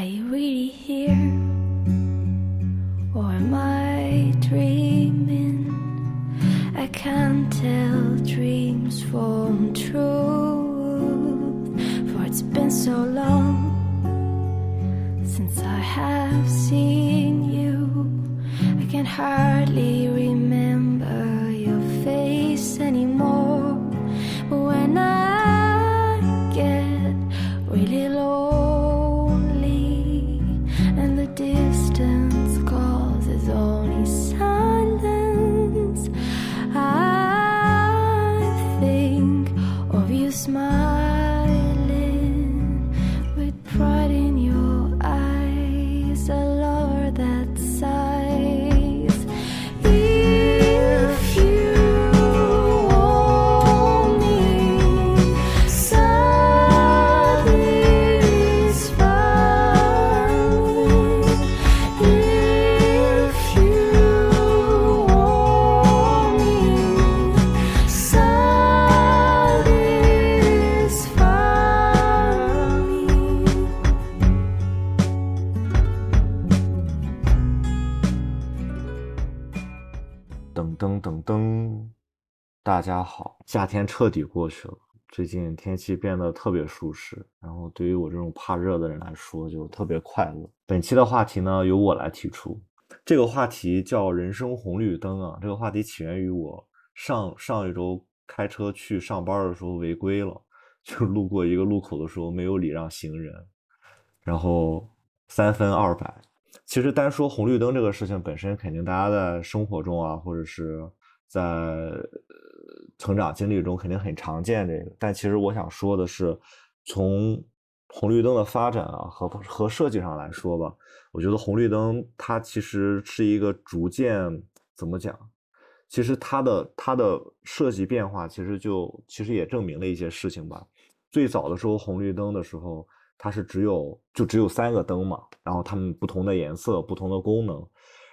Are you really here? Or am I dreaming? I can't tell dreams from truth. For it's been so long since I have seen you. I can hardly remember 大家好，夏天彻底过去了，最近天气变得特别舒适，然后对于我这种怕热的人来说就特别快乐。本期的话题呢，由我来提出，这个话题叫“人生红绿灯”啊。这个话题起源于我上上一周开车去上班的时候违规了，就路过一个路口的时候没有礼让行人，然后三分二百。其实单说红绿灯这个事情本身，肯定大家在生活中啊，或者是在成长经历中肯定很常见这个。但其实我想说的是，从红绿灯的发展啊和和设计上来说吧，我觉得红绿灯它其实是一个逐渐怎么讲？其实它的它的设计变化，其实就其实也证明了一些事情吧。最早的时候，红绿灯的时候，它是只有就只有三个灯嘛，然后它们不同的颜色、不同的功能，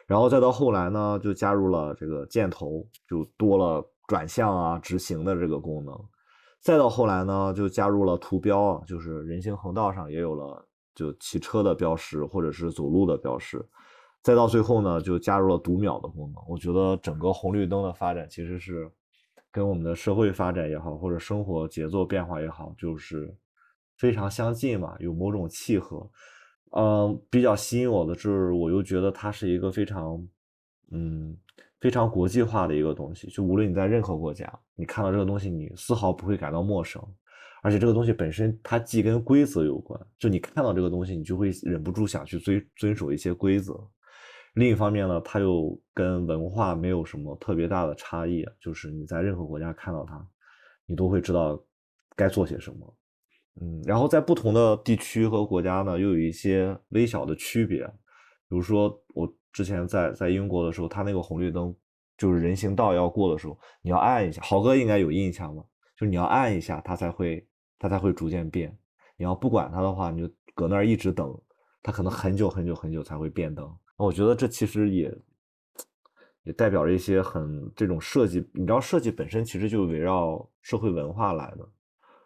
然后再到后来呢，就加入了这个箭头，就多了转向啊、直行的这个功能，再到后来呢，就加入了图标，就是人行横道上也有了就骑车的标识或者是走路的标识，再到最后呢，就加入了读秒的功能。我觉得整个红绿灯的发展其实是跟我们的社会发展也好，或者生活节奏变化也好，就是非常相近嘛，有某种契合。嗯，比较吸引我的是，我又觉得它是一个非常，嗯，非常国际化的一个东西。就无论你在任何国家，你看到这个东西，你丝毫不会感到陌生。而且这个东西本身它既跟规则有关，就你看到这个东西，你就会忍不住想去遵遵守一些规则。另一方面呢，它又跟文化没有什么特别大的差异，就是你在任何国家看到它，你都会知道该做些什么。嗯，然后在不同的地区和国家呢，又有一些微小的区别。比如说，我之前在在英国的时候，它那个红绿灯就是人行道要过的时候，你要按一下。豪哥应该有印象吧？就是你要按一下，它才会它才会逐渐变。你要不管它的话，你就搁那儿一直等，它可能很久很久很久才会变灯。我觉得这其实也也代表着一些很这种设计。你知道，设计本身其实就围绕社会文化来的。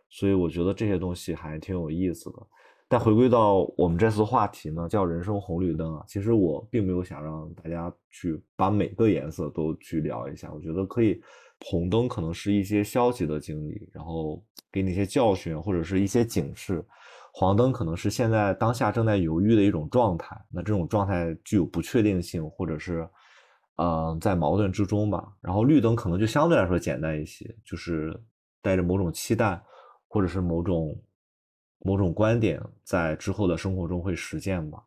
所以我觉得这些东西还挺有意思的。但回归到我们这次话题呢，叫人生红绿灯啊。其实我并没有想让大家去把每个颜色都去聊一下。我觉得可以，红灯可能是一些消极的经历，然后给你一些教训或者是一些警示；黄灯可能是现在当下正在犹豫的一种状态。那这种状态具有不确定性，或者是嗯、在矛盾之中吧。然后绿灯可能就相对来说简单一些，就是带着某种期待。或者是某种某种观点在之后的生活中会实践吧，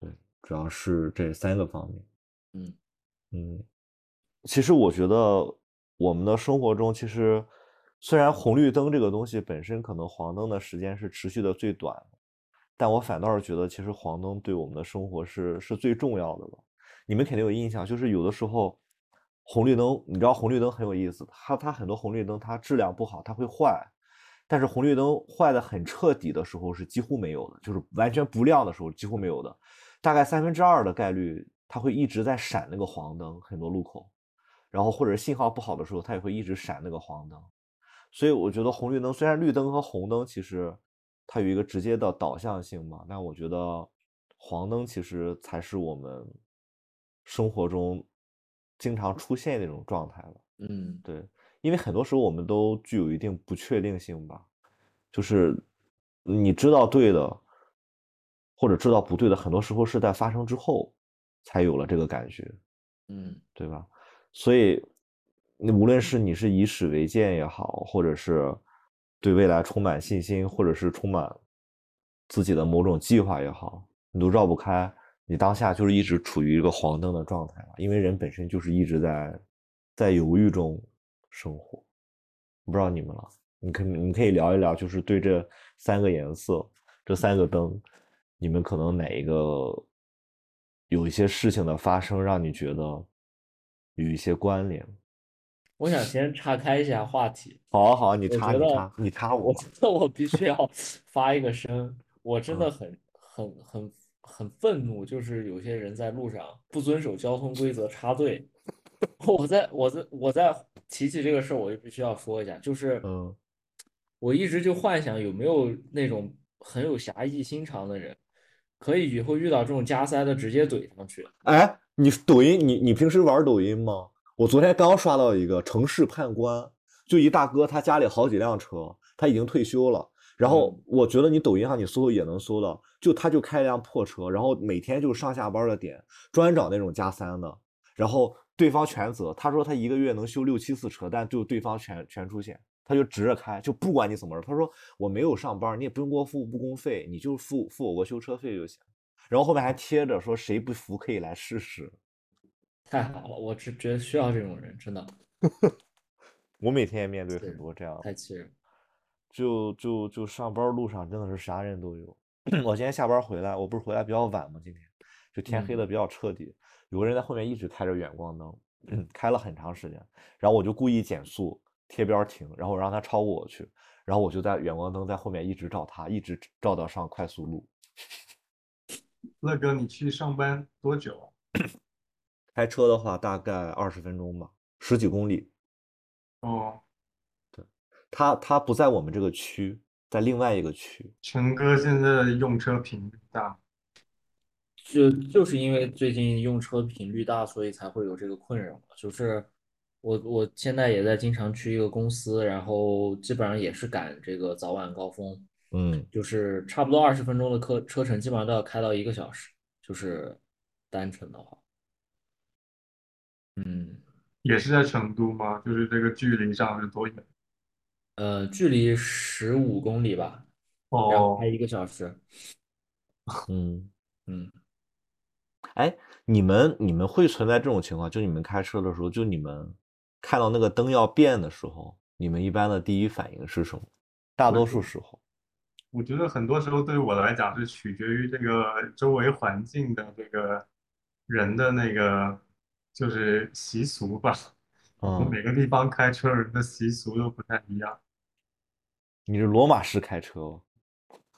对，主要是这三个方面。嗯嗯，其实我觉得我们的生活中，其实虽然红绿灯这个东西本身可能黄灯的时间是持续的最短，但我反倒是觉得其实黄灯对我们的生活是是最重要的了。你们肯定有印象，就是有的时候红绿灯，你知道红绿灯很有意思，它它很多红绿灯它质量不好，它会坏。但是红绿灯坏的很彻底的时候是几乎没有的，就是完全不亮的时候几乎没有的，大概三分之二的概率它会一直在闪那个黄灯，很多路口，然后或者信号不好的时候它也会一直闪那个黄灯，所以我觉得红绿灯虽然绿灯和红灯其实它有一个直接的导向性嘛。但我觉得黄灯其实才是我们生活中经常出现的那种状态了。嗯对，因为很多时候我们都具有一定不确定性吧，就是你知道对的，或者知道不对的，很多时候是在发生之后才有了这个感觉，嗯对吧？所以，你无论是你是以史为鉴也好，或者是对未来充满信心，或者是充满自己的某种计划也好，你都绕不开。你当下就是一直处于一个黄灯的状态嘛，因为人本身就是一直在在犹豫中生活。不知道你们了，你可你们可以聊一聊，就是对这三个颜色、这三个灯，你们可能哪一个有一些事情的发生，让你觉得有一些关联？我想先岔开一下话题，好啊好啊，你插你插你插我那。我觉得我必须要发一个声，我真的嗯很很很很愤怒，就是有些人在路上不遵守交通规则插队。我在我在我在提起这个事儿，我就必须要说一下，就是嗯我一直就幻想有没有那种很有侠义心肠的人，可以以后遇到这种加塞的直接怼上去。哎，你抖音，你你平时玩抖音吗？我昨天刚刷到一个城市判官，就一大哥，他家里好几辆车，他已经退休了。然后嗯我觉得你抖音上你搜也能搜到，就他就开一辆破车，然后每天就上下班的点专找那种加三的，然后对方全责。他说他一个月能修六七次车，但就对方全全出险，他就直着开，就不管你怎么着。他说我没有上班，你也不用给我付误工费，你就付付我个修车费就行。然后后面还贴着说谁不服可以来试试。太好了，我只觉得需要这种人，真的 我每天也面对很多这样的，太气人。就就就上班路上真的是啥人都有。我今天下班回来，我不是回来比较晚吗？今天就天黑的比较彻底，有个人在后面一直开着远光灯，开了很长时间，然后我就故意减速贴边儿停，然后我让他超过我去，然后我就在远光灯在后面一直照他，一直照到上快速路。乐哥，你去上班多久啊？开车的话大概二十分钟吧，十几公里。哦，对他他不在我们这个区，在另外一个区。陈哥现在用车频率大，就就是因为最近用车频率大，所以才会有这个困扰嘛。就是我我现在也在经常去一个公司，然后基本上也是赶这个早晚高峰，嗯，就是差不多二十分钟的车车程，基本上都要开到一个小时，就是单程的话，嗯也是在成都吗？就是这个距离上是多远？呃，距离十五公里吧，然后哦开，一个小时，嗯，嗯。哎，你们你们会存在这种情况？就你们开车的时候，就你们看到那个灯要变的时候，你们一般的第一反应是什么？大多数时候，我觉得很多时候对于我来讲是取决于这个周围环境的这个人的那个就是习俗吧。嗯，每个地方开车人的习俗都不太一样。你是罗马式开车哦。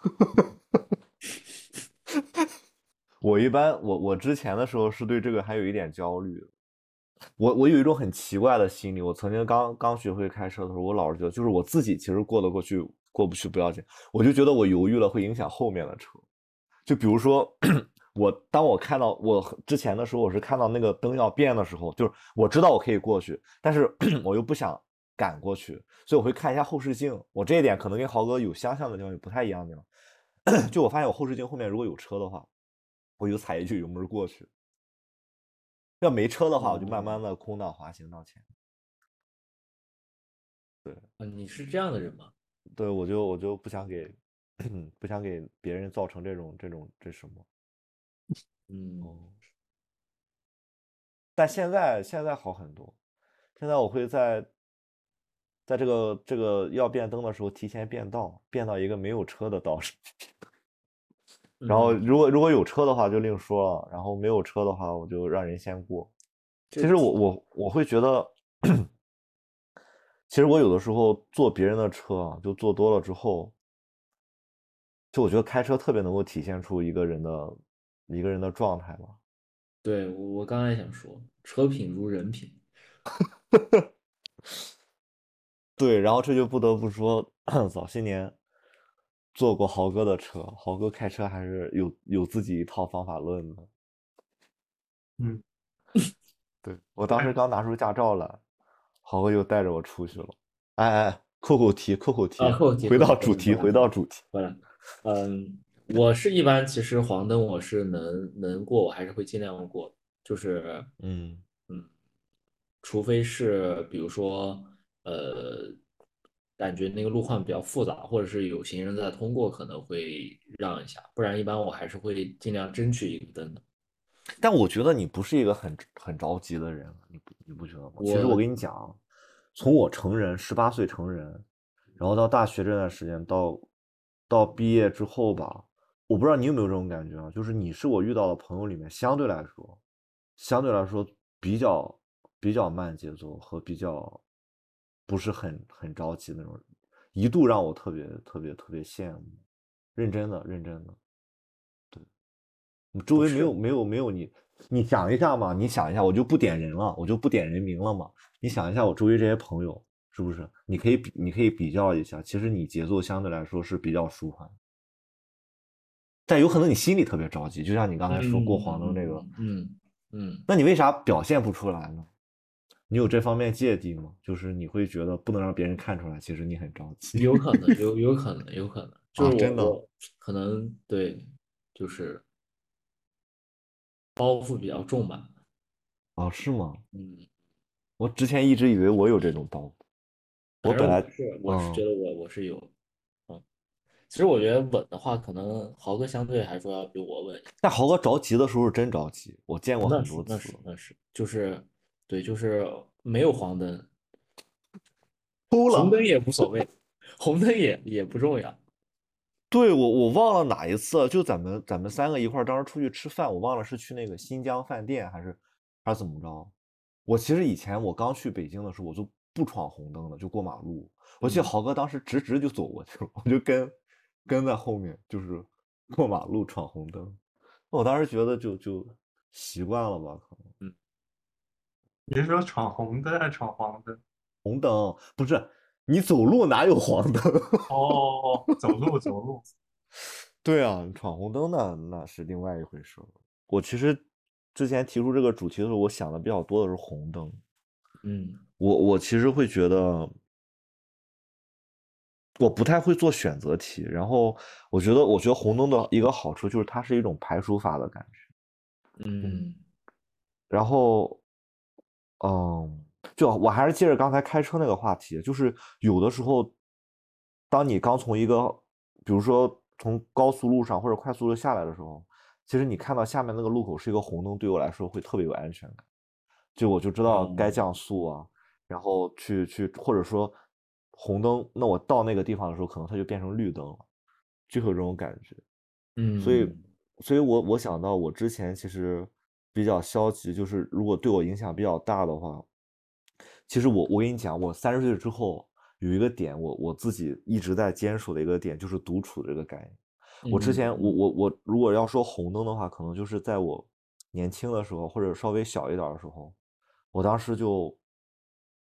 我一般，我我之前的时候是对这个还有一点焦虑。我我有一种很奇怪的心理。我曾经刚刚学会开车的时候，我老是觉得，就是我自己其实过得过去，过不去不要紧，我就觉得我犹豫了会影响后面的车。就比如说，我当我看到我之前的时候，我是看到那个灯要变的时候，就是我知道我可以过去，但是 我又不想赶过去，所以我会看一下后视镜。我这一点可能跟豪哥有相像的地方，有不太一样的地方。就我发现我后视镜后面如果有车的话，我就踩一句油门过去；要没车的话，我就慢慢的空档滑行到前。啊，你是这样的人吗？对，我就我就不想给 不想给别人造成这种这种这什么。嗯，哦，但现在现在好很多，现在我会在在这个这个要变灯的时候提前变道，变到一个没有车的道上。然后嗯如果如果有车的话就另说了，然后没有车的话我就让人先过。其实我我我会觉得，其实我有的时候坐别人的车啊，就坐多了之后，就我觉得开车特别能够体现出一个人的一个人的状态吧。对，我我刚才想说，车品如人品。对，然后这就不得不说 早些年坐过豪哥的车，豪哥开车还是有有自己一套方法论的。嗯，对，我当时刚拿出驾照来，豪哥又带着我出去了。哎哎，扣扣题，扣扣题，回到主题，回到主题。嗯，我是一般其实黄灯我是能能过，我还是会尽量过，就是嗯嗯，除非是比如说呃，感觉那个路况比较复杂，或者是有行人在通过，可能会让一下，不然一般我还是会尽量争取一个灯的。但我觉得你不是一个很很着急的人，你不你不觉得吗？其实我我跟你讲，从我成人十八岁成人，然后到大学这段时间，到到毕业之后吧，我不知道你有没有这种感觉啊，就是你是我遇到的朋友里面相对来说，相对来说比较比较慢节奏和比较不是很很着急那种人，一度让我特别特别特别羡慕，认真的认真的。你周围没有没有没有你，你想一下嘛，你想一下，我就不点人了，我就不点人名了嘛。你想一下，我周围这些朋友是不是？你可以比，你可以比较一下，其实你节奏相对来说是比较舒缓，但有可能你心里特别着急，就像你刚才说过黄灯这个，嗯嗯，那你为啥表现不出来呢？你有这方面芥蒂吗？就是你会觉得不能让别人看出来，其实你很着急。有可能，有有可能，有可能，就是我真的可能对，就是包袱比较重吧。啊，是吗？嗯，我之前一直以为我有这种包袱，我本来是我是嗯觉得我我是有，嗯，其实我觉得稳的话，可能豪哥相对来说要比我稳。但豪哥着急的时候是真着急，我见过很多次是那是。那是，就是对，就是没有黄灯，哭红灯也无所谓，红灯也也不重要。对我我忘了哪一次，就咱们咱们三个一块儿当时出去吃饭，我忘了是去那个新疆饭店还是还是怎么着。我其实以前我刚去北京的时候，我就不闯红灯的，就过马路。我记得嗯豪哥当时直直就走过去了，我就跟跟在后面，就是过马路闯红灯。我当时觉得就就习惯了吧，可能你是说闯红灯还是闯黄灯？红灯不是你走路哪有黄灯？哦，走路走路，对啊，闯红灯那那是另外一回事了。我其实之前提出这个主题的时候，我想的比较多的是红灯。嗯我我其实会觉得，我不太会做选择题。然后我觉得，我觉得红灯的一个好处就是它是一种排除法的感觉。嗯然后，嗯，就我还是接着刚才开车那个话题，就是有的时候，当你刚从一个，比如说从高速路上或者快速路下来的时候，其实你看到下面那个路口是一个红灯，对我来说会特别有安全感，就我就知道该哦。降速啊，然后去去或者说红灯，那我到那个地方的时候，可能它就变成绿灯了，就会有这种感觉。嗯，所以，所以我我想到我之前其实比较消极，就是如果对我影响比较大的话，其实我我跟你讲，我三十岁之后有一个点，我我自己一直在坚守的一个点，就是独处这个概念。我之前我嗯我我如果要说红灯的话，可能就是在我年轻的时候或者稍微小一点的时候，我当时就，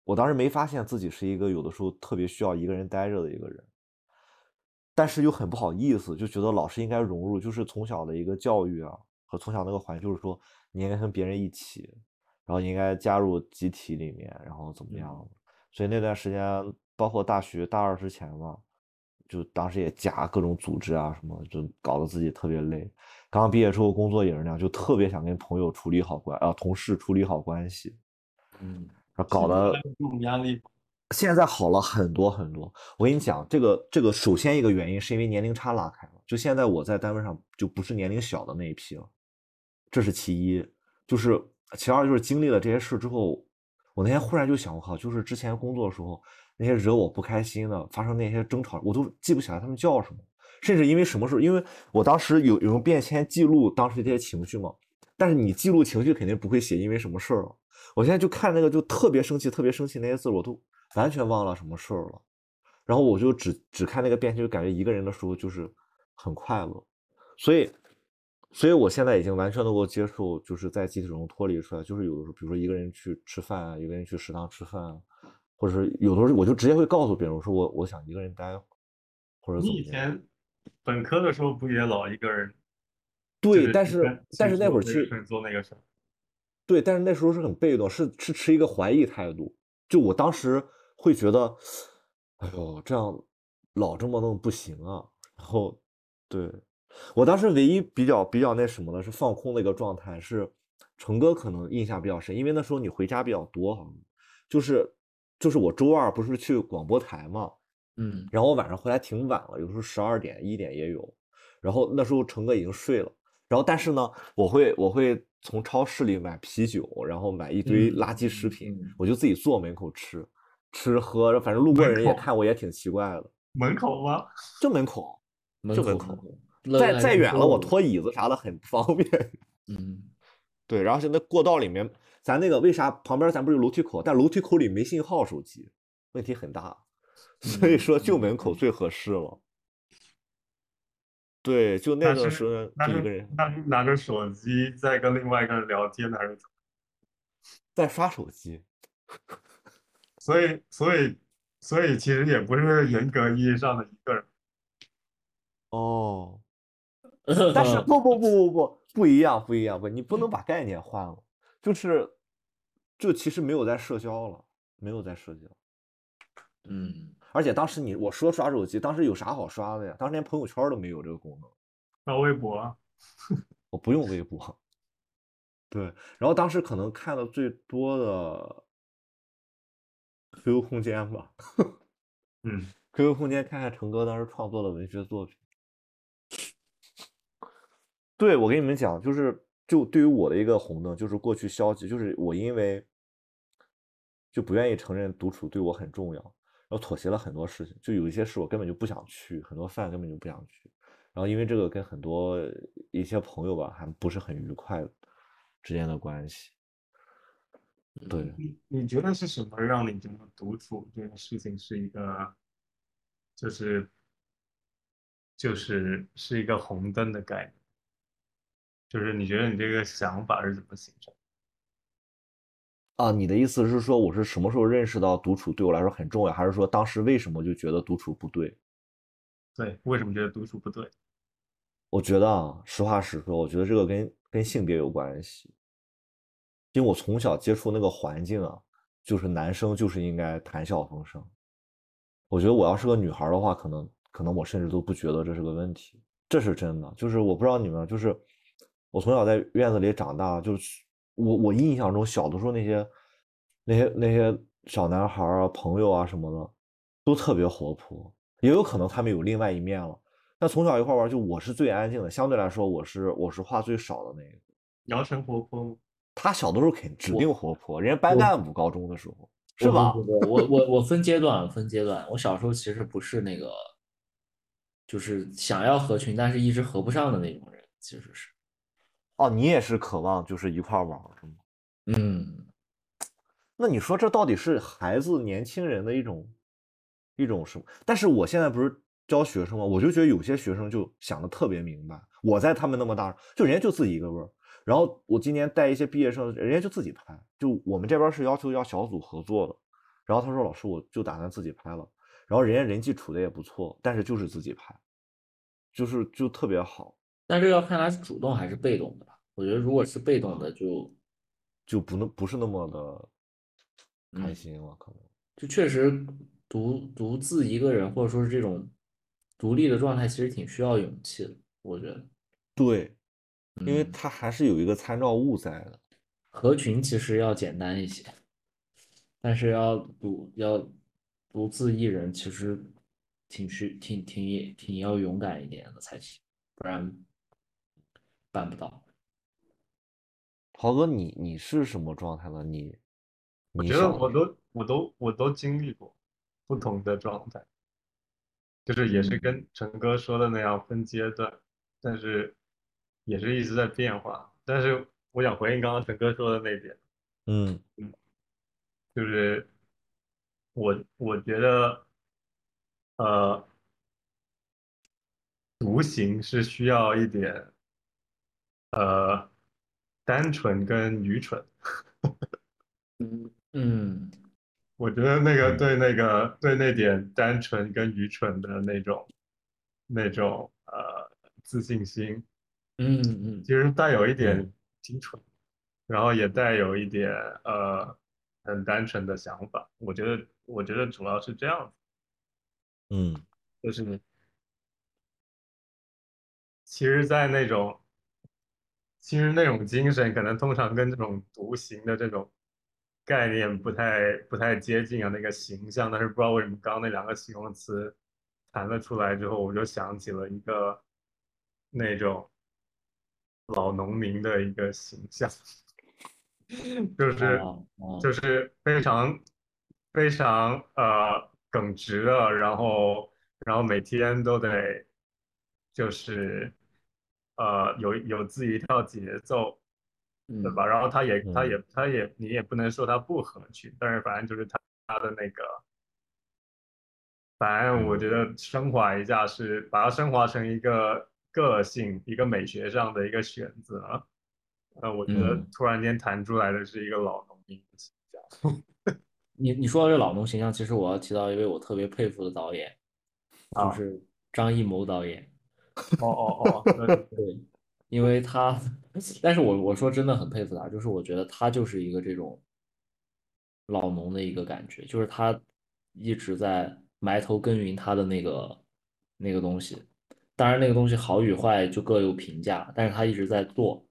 我当时没发现自己是一个有的时候特别需要一个人待着的一个人。但是又很不好意思，就觉得老师应该融入，就是从小的一个教育啊，和从小那个环境，就是说你应该跟别人一起，然后你应该加入集体里面，然后怎么样嗯。所以那段时间，包括大学大二之前嘛，就当时也加各种组织啊什么，就搞得自己特别累。刚毕业之后工作也是那样，就特别想跟朋友处理好关啊，同事处理好关系，嗯然后搞得压力，现在好了很多很多。我跟你讲，这个这个首先一个原因是因为年龄差拉开了，就现在我在单位上就不是年龄小的那一批了，这是其一。就是其二就是经历了这些事之后，我那天忽然就想，我靠，就是之前工作的时候那些惹我不开心的，发生那些争吵，我都记不起来他们叫什么，甚至因为什么事，因为我当时有有用便签记录当时这些情绪嘛，但是你记录情绪肯定不会写因为什么事儿了。我现在就看那个就特别生气，特别生气那些字，我都完全忘了什么事儿了。然后我就只只看那个便签，就感觉一个人的时候就是很快乐。所以，所以我现在已经完全能够接受，就是在集体中脱离出来。就是有的时候，比如说一个人去吃饭啊，一个人去食堂吃饭啊，或者是有的时候我就直接会告诉别人，我说我我想一个人待会儿，或者怎你以。前本科的时候不也老一个人？对，但是但是那会儿其实这个事儿做那个事儿。对，但是那时候是很被动，是是持一个怀疑态度。就我当时会觉得，哎呦，这样老这么弄不行啊。然后，对我当时唯一比较比较那什么的是放空的一个状态，是成哥可能印象比较深，因为那时候你回家比较多，好像就是就是我周二不是去广播台嘛，嗯。然后我晚上回来挺晚了，有时候十二点一点也有。然后那时候成哥已经睡了，然后但是呢，我会我会从超市里买啤酒，然后买一堆嗯垃圾食品，嗯。我就自己坐门口吃，吃喝，反正路过门人也看我也挺奇怪的，门口吗？就门口，门就门口再再远了我拖椅子啥的很不方便。嗯对，然后是那过道里面，咱那个为啥旁边咱不是有楼梯口，但楼梯口里没信号，手机问题很大，所以嗯说就嗯门口最合适了。对，就那个时候一个人那拿着手机在跟另外一个人聊天，还是？在刷手机。所以所以所以其实也不是严格意义上的一个人。哦，但是不不不不不不一样不一样不，你不能把概念换了，就是就其实没有在社交了，没有在社交。嗯而且当时你我说刷手机，当时有啥好刷的呀？当时连朋友圈都没有这个功能。刷微博，我不用微博。对，然后当时可能看的最多的 QQ 空间吧嗯，，QQ 空间看看成哥当时创作的文学作品。对，我跟你们讲，就是就对于我的一个红灯，就是过去消极，就是我因为就不愿意承认独处对我很重要，然后妥协了很多事情，就有一些事我根本就不想去，很多饭根本就不想去，然后因为这个跟很多一些朋友吧，还不是很愉快之间的关系。对，你你觉得是什么让你觉得独处这件事情是一个，就是就是是一个红灯的概念？就是你觉得你这个想法是怎么形成？啊，你的意思是说我是什么时候认识到独处对我来说很重要，还是说当时为什么就觉得独处不对？对，为什么觉得独处不对？我觉得啊，实话实说，我觉得这个跟跟性别有关系，因为我从小接触那个环境啊，就是男生就是应该谈笑风生。我觉得我要是个女孩的话，可能可能我甚至都不觉得这是个问题，这是真的。就是我不知道你们，就是我从小在院子里长大，就是我我印象中小的时候那些那些那些小男孩啊、朋友啊什么的，都特别活泼，也有可能他们有另外一面了。那从小一块玩，就我是最安静的，相对来说我是我是话最少的那个。姚晨活泼吗？他小的时候肯指定活泼，人家班我干部高中的时候是吧？我我我分阶段分阶段，我小时候其实不是那个，就是想要合群，但是一直合不上的那种人，其实是，哦，你也是渴望就是一块儿玩儿是吗？嗯，那你说这到底是孩子、年轻人的一种一种什么？但是我现在不是教学生吗？我就觉得有些学生就想的特别明白。我在他们那么大，就人家就自己一个味儿。然后我今年带一些毕业生，人家就自己拍。就我们这边是要求要小组合作的，然后他说老师我就打算自己拍了。然后人家人际处的也不错，但是就是自己拍，就是就特别好，但这要看他是主动还是被动的吧。我觉得如果是被动的就，就不能不是那么的开嗯心了，可能。就确实独独自一个人或者说是这种独立的状态，其实挺需要勇气的。我觉得，对，因为他还是有一个参照物在的。合群其实要简单一些，但是要独要独自一人，其实挺需挺挺挺要勇敢一点的才行，不然办不到。豪哥，你你是什么状态呢？你我觉得我都我都我都经历过不同的状态，就是也是嗯跟陈哥说的那样分阶段，但是也是一直在变化。但是我想回应刚刚陈哥说的那点，嗯嗯就是我我觉得，呃，独行是需要一点呃单纯跟愚蠢。嗯我觉得那个嗯对那个对那点单纯跟愚蠢的那种那种呃自信心，嗯嗯其实带有一点嗯清纯，然后也带有一点呃很单纯的想法。我觉得，我觉得主要是这样子，嗯就是其实，在那种其实那种精神可能通常跟这种独行的这种概念不太不太接近啊，那个形象。但是不知道为什么刚刚那两个形容词弹了出来之后，我就想起了一个那种老农民的一个形象，就是就是非常非常呃耿直的，然后然后每天都得就是呃有有自己一套节奏，对嗯吧？然后他也他嗯也他也你也不能说他不合群，但是反正就是他他的那个，反正我觉得升华一下是把它升华成一个个性，一个美学上的一个选择。呃，我觉得嗯突然间弹出来的是一个老农民的形象。你你说到这老农形象，其实我要提到一位我特别佩服的导演，就啊是张艺谋导演。哦哦哦，对对，因为他，但是我我说真的很佩服他，就是我觉得他就是一个这种老农的一个感觉，就是他一直在埋头耕耘他的那个那个东西，当然那个东西好与坏就各有评价，但是他一直在做，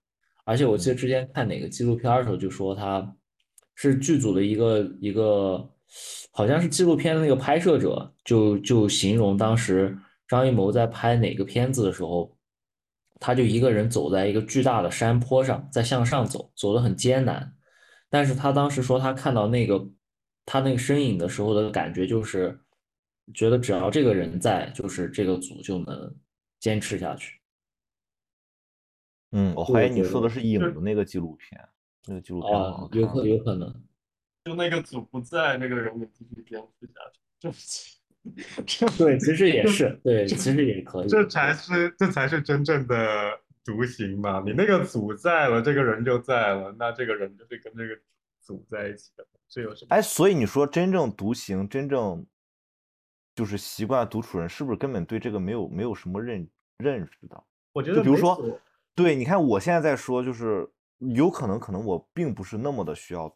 而且我记得之前看哪个纪录片的时候就说他是剧组的一个一个，好像是纪录片的那个拍摄者就就形容当时张艺谋在拍哪个片子的时候，他就一个人走在一个巨大的山坡上，在向上走，走得很艰难。但是他当时说，他看到那个他那个身影的时候的感觉，就是觉得只要这个人在，就是这个组就能坚持下去。嗯，我怀疑你对对说的是影就的那个纪录片，那个纪录片很好哦，有可看。有可能，就那个组不在，那个人也继续坚持下去，这 对，其实也是，对，其实也可以。这才是这才是真正的独行嘛！你那个组在了，这个人就在了，那这个人就是跟这个组在一起的，这有什么？哎，所以你说真正独行，真正就是习惯独处人，是不是根本对这个没有没有什么认认识的？我觉得就比如说，对，你看我现在在说，就是有可能，可能我并不是那么的需要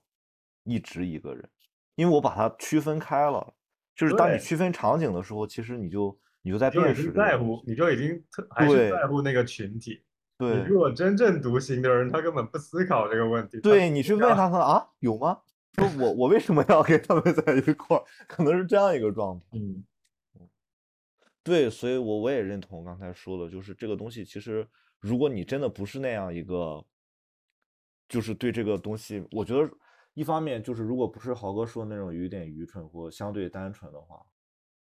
一直一个人，因为我把它区分开了。就是当你区分场景的时候，其实你就你就在辨识在乎，你就已经特还是在乎那个群体。你对如果真正独行的人，他根本不思考这个问题。对，你去问他他啊，有吗？说我我为什么要跟他们在一块儿？可能是这样一个状态。嗯对，所以我我也认同刚才说的，就是这个东西，其实如果你真的不是那样一个，就是对这个东西，我觉得一方面就是如果不是豪哥说的那种有点愚蠢或相对单纯的话，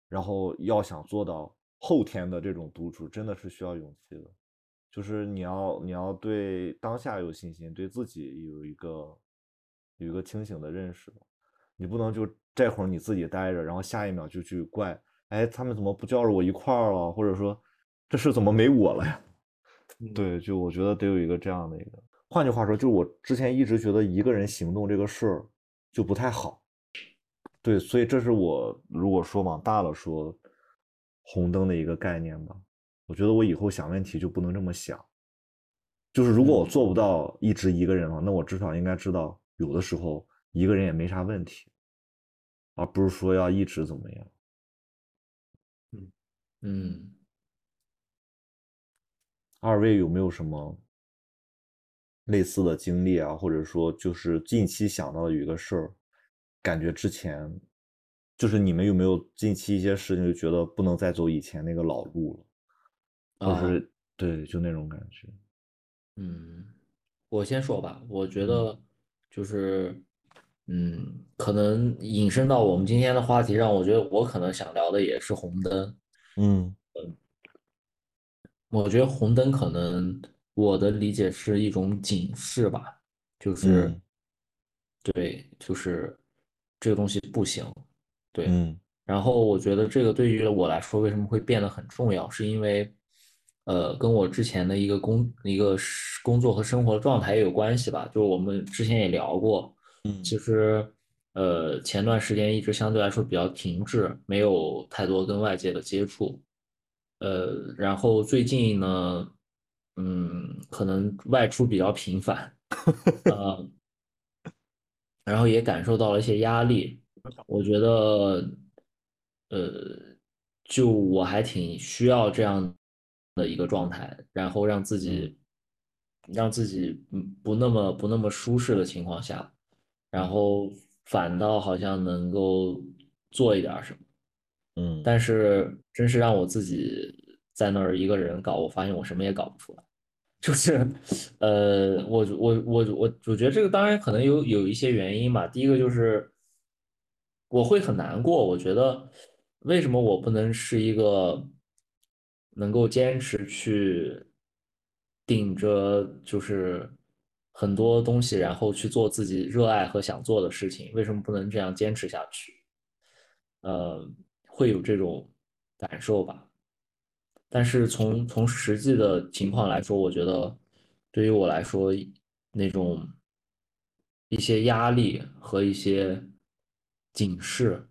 然后要想做到后天的这种独处，真的是需要勇气的。就是你要你要对当下有信心，对自己有一个有一个清醒的认识吧。你不能就这会儿你自己待着，然后下一秒就去怪，哎，他们怎么不叫着我一块儿了？或者说这事怎么没我了呀？嗯对，就我觉得得有一个这样的一个。换句话说，就是我之前一直觉得一个人行动这个事儿就不太好。对，所以这是我如果说往大了说，红灯的一个概念吧。我觉得我以后想问题就不能这么想，就是如果我做不到一直一个人了，那我至少应该知道，有的时候一个人也没啥问题，而不是说要一直怎么样。嗯，二位有没有什么类似的经历啊，或者说就是近期想到的有一个事儿，感觉之前就是你们有没有近期一些事情就觉得不能再走以前那个老路了，或者啊是对，就那种感觉。嗯，我先说吧，我觉嗯得就是，嗯，可能引申到我们今天的话题上，我觉得我可能想聊的也是红灯。嗯我觉得红灯可能我的理解是一种警示吧，就是嗯对，就是这个东西不行，对。嗯然后我觉得这个对于我来说为什么会变得很重要，是因为，呃，跟我之前的一个工一个工作和生活状态也有关系吧。就是我们之前也聊过，嗯其实，呃，前段时间一直相对来说比较停滞，没有太多跟外界的接触。呃，然后最近呢，嗯，可能外出比较频繁，呃，然后也感受到了一些压力。我觉得，呃，就我还挺需要这样的一个状态，然后让自己让自己嗯不那么不那么舒适的情况下，然后反倒好像能够做一点什么。嗯但是真是让我自己在那儿一个人搞，我发现我什么也搞不出来。就是，呃，我我我我我觉得这个当然可能有有一些原因吧。第一个就是我会很难过，我觉得为什么我不能是一个能够坚持去顶着就是很多东西，然后去做自己热爱和想做的事情，为什么不能这样坚持下去？呃，会有这种感受吧。但是从从实际的情况来说，我觉得对于我来说，那种一些压力和一些警示，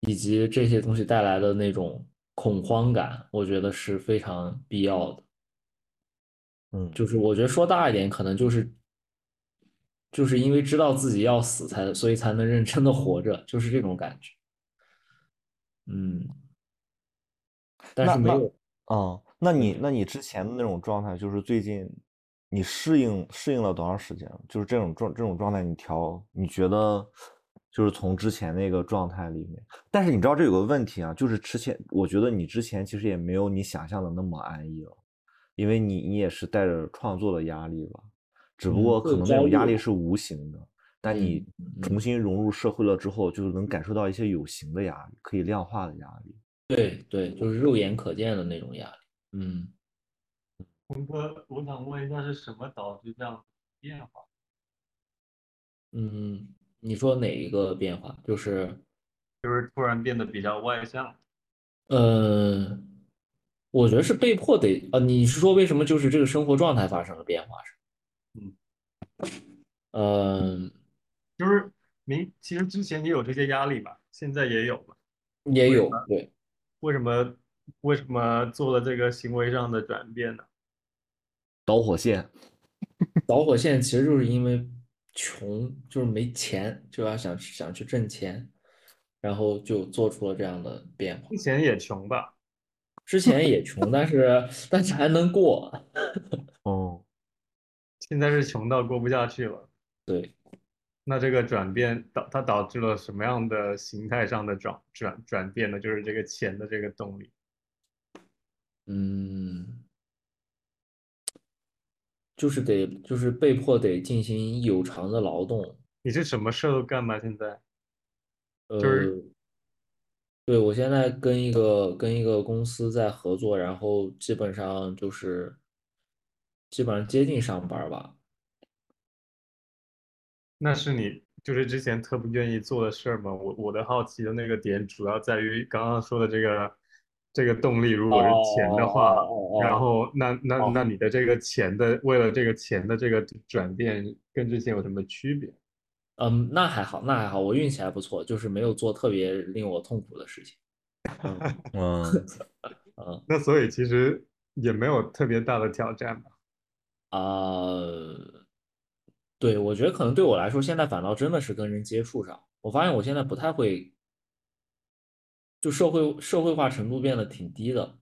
以及这些东西带来的那种恐慌感，我觉得是非常必要的。嗯就是我觉得说大一点，可能就是就是因为知道自己要死才，所以才能认真的活着，就是这种感觉。嗯，但是没有。嗯，那你那你之前的那种状态，就是最近你适应适应了多长时间？就是这种状这种状态，你调你觉得就是从之前那个状态里面，但是你知道这有个问题啊，就是之前我觉得你之前其实也没有你想象的那么安逸了，因为你你也是带着创作的压力吧，只不嗯过可能那种压力是无形的，但你重新融入社会了之后，就是能感受到一些有形的压力，可以量化的压力。对对，就是肉眼可见的那种压力。嗯，洪哥，我想问一下，是什么导致这样变化？嗯，你说哪一个变化？就是，就是突然变得比较外向。呃，我觉得是被迫得，呃，你是说为什么就是这个生活状态发生了变化是吗？嗯，就是明其实之前也有这些压力吧，现在也有吧。也有，对，为什么为什么做了这个行为上的转变呢？导火线，导火线其实就是因为穷，就是没钱，就要想想去挣钱，然后就做出了这样的变化之。前也穷吧，之前也穷，但是但是还能过，哦，现在是穷到过不下去了。对。那这个转变导它导致了什么样的形态上的转转转变呢？就是这个钱的这个动力。嗯，就是得就是被迫得进行有偿的劳动，你是什么事儿都干吗？现在就，是对，我现在跟一个跟一个公司在合作，然后基本上就是基本上接近上班儿吧，那是你就是之前特不愿意做的事儿吗？我我的好奇的那个点主要在于刚刚说的这个这个动力，如果是钱的话，哦哦哦然后那那哦那你的这个钱的为了这个钱的这个转变跟之前有什么区别？嗯，那还好，那还好，我运气还不错，就是没有做特别令我痛苦的事情，嗯 嗯，嗯那所以其实也没有特别大的挑战吧。啊，对，我觉得可能对我来说，现在反倒真的是跟人接触上，我发现我现在不太会，就社会社会化程度变得挺低的。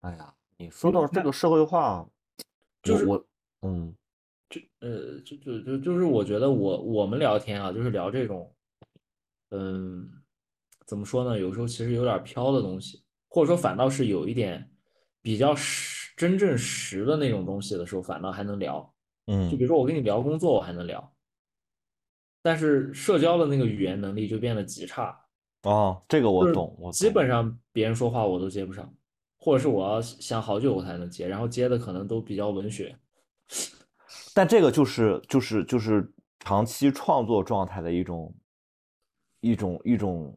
哎呀，你说到这个社会化，就是我嗯，就呃，就就就就是我觉得我我们聊天啊，就是聊这种，嗯，怎么说呢？有时候其实有点飘的东西，或者说反倒是有一点比较实、真正实的那种东西的时候，反倒还能聊。就嗯比如说我跟你聊工作，我还能聊，但是社交的那个语言能力就变得极差，哦，这个我就是懂，我基本上别人说话我都接不上，或者是我要想好久我才能接，然后接的可能都比较文学。但这个就是就是就是长期创作状态的一种一种一种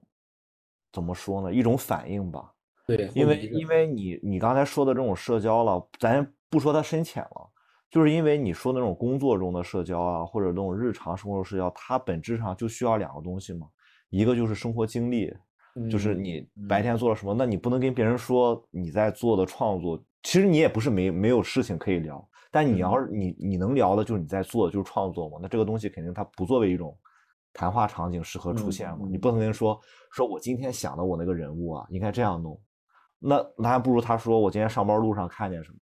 怎么说呢？一种反应吧。对，因为因为你你刚才说的这种社交了，咱不说它深浅了，就是因为你说那种工作中的社交啊，或者那种日常生活中社交，它本质上就需要两个东西嘛，一个就是生活经历，就是嗯你白嗯。天做了什么，那你不能跟别人说你在做的创作，其实你也不是没没有事情可以聊，但你嗯。要是你你能聊的就是你在做的就是创作嘛，那这个东西肯定它不作为一种谈话场景适合出嗯现嘛，你嗯不能跟人说说我今天想的我那个人物啊应该这样弄，那那还不如他说我今天上班路上看见什么，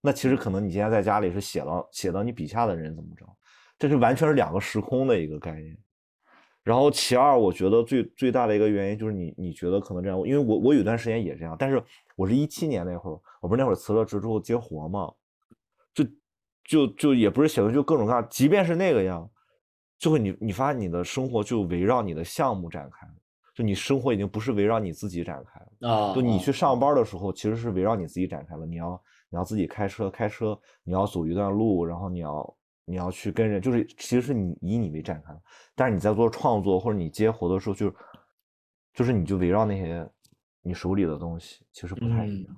那其实可能你今天在家里是写到写到你笔下的人怎么着，这是完全是两个时空的一个概念。然后其二，我觉得最最大的一个原因就是你你觉得可能这样，因为我我有段时间也这样，但是我是一七年那会儿，我不是那会儿辞了职之后接活嘛，就就就也不是写的就各种各样，即便是那个样，就会你你发现你的生活就围绕你的项目展开，就你生活已经不是围绕你自己展开了。啊，就你啊去上班的时候，其实是围绕你自己展开了。你要你要自己开车，开车你要走一段路，然后你要你要去跟人，就是其实是你以你为展开的。但是你在做创作或者你接活的时候，就就是你就围绕那些你手里的东西，其实不太一嗯样，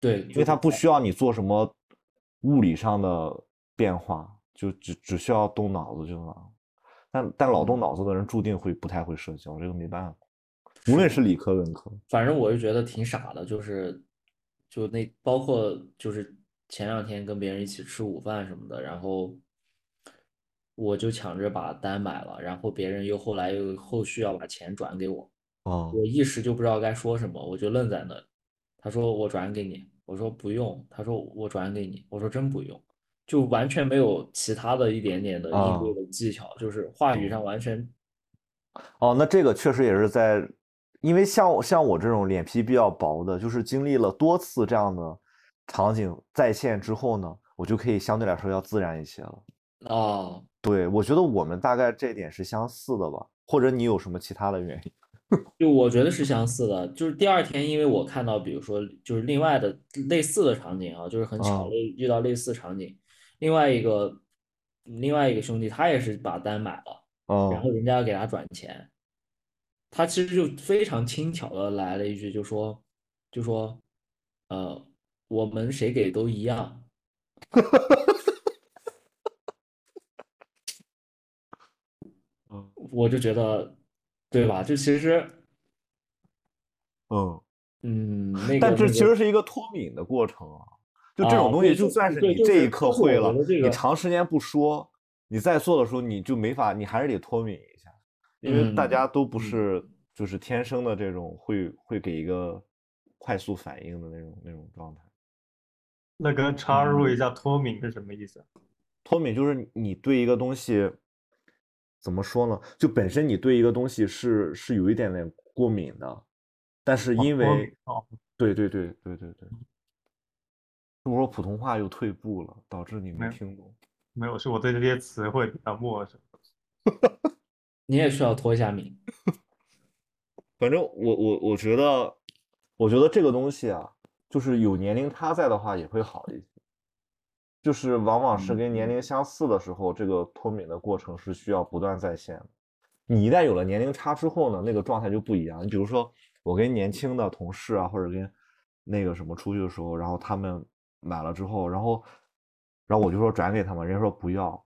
对，因为它不需要你做什么物理上的变化，就只只需要动脑子就能。但但老动嗯脑子的人注定会不太会社交，这个没办法。无论是理科文科，反正我就觉得挺傻的，就是就那包括就是前两天跟别人一起吃午饭什么的，然后我就抢着把单买了，然后别人又后来又后续要把钱转给我，哦。我一时就不知道该说什么，我就愣在那。他说我转给你，我说不用，他说我转给你，我说真不用，就完全没有其他的一点点的应对啊的技巧，就是话语上完全哦，那这个确实也是在，因为像我像我这种脸皮比较薄的，就是经历了多次这样的场景再现之后呢，我就可以相对来说要自然一些了。啊。对，我觉得我们大概这点是相似的吧，或者你有什么其他的原因？就我觉得是相似的，就是第二天，因为我看到，比如说就是另外的类似的场景啊，就是很巧的遇到类似场景，另外一个另外一个兄弟他也是把单买了，然后哦，人家给他转钱，他其实就非常轻巧的来了一句，就说就说呃我们谁给都一样，嗯。我就觉得对吧？就其实嗯，嗯那个但这其实是一个脱敏的过程啊，就这啊种东西，就就算是你这一刻会了，你长时间不说，你在做的时候你就没法，你还是得脱敏因为大嗯家都不嗯是就是天生的这种会会给一个快速反应的那种那种状态。那跟插入嗯一下脱敏是什么意思啊？脱敏就是你对一个东西怎么说呢？就本身你对一个东西是是有一点点过敏的，但是因为哦，对对对对对对，是不是说普通话又退步了，导致你没听懂？没有，是我对这些词汇比较陌生。你也需要脱一下敏。反正我我我觉得，我觉得这个东西啊，就是有年龄差在的话也会好一些。就是往往是跟年龄相似的时候，这个脱敏的过程是需要不断在线的。你一旦有了年龄差之后呢，那个状态就不一样。你比如说，我跟年轻的同事啊，或者跟那个什么出去的时候，然后他们买了之后，然后然后我就说转给他们，人家说不要，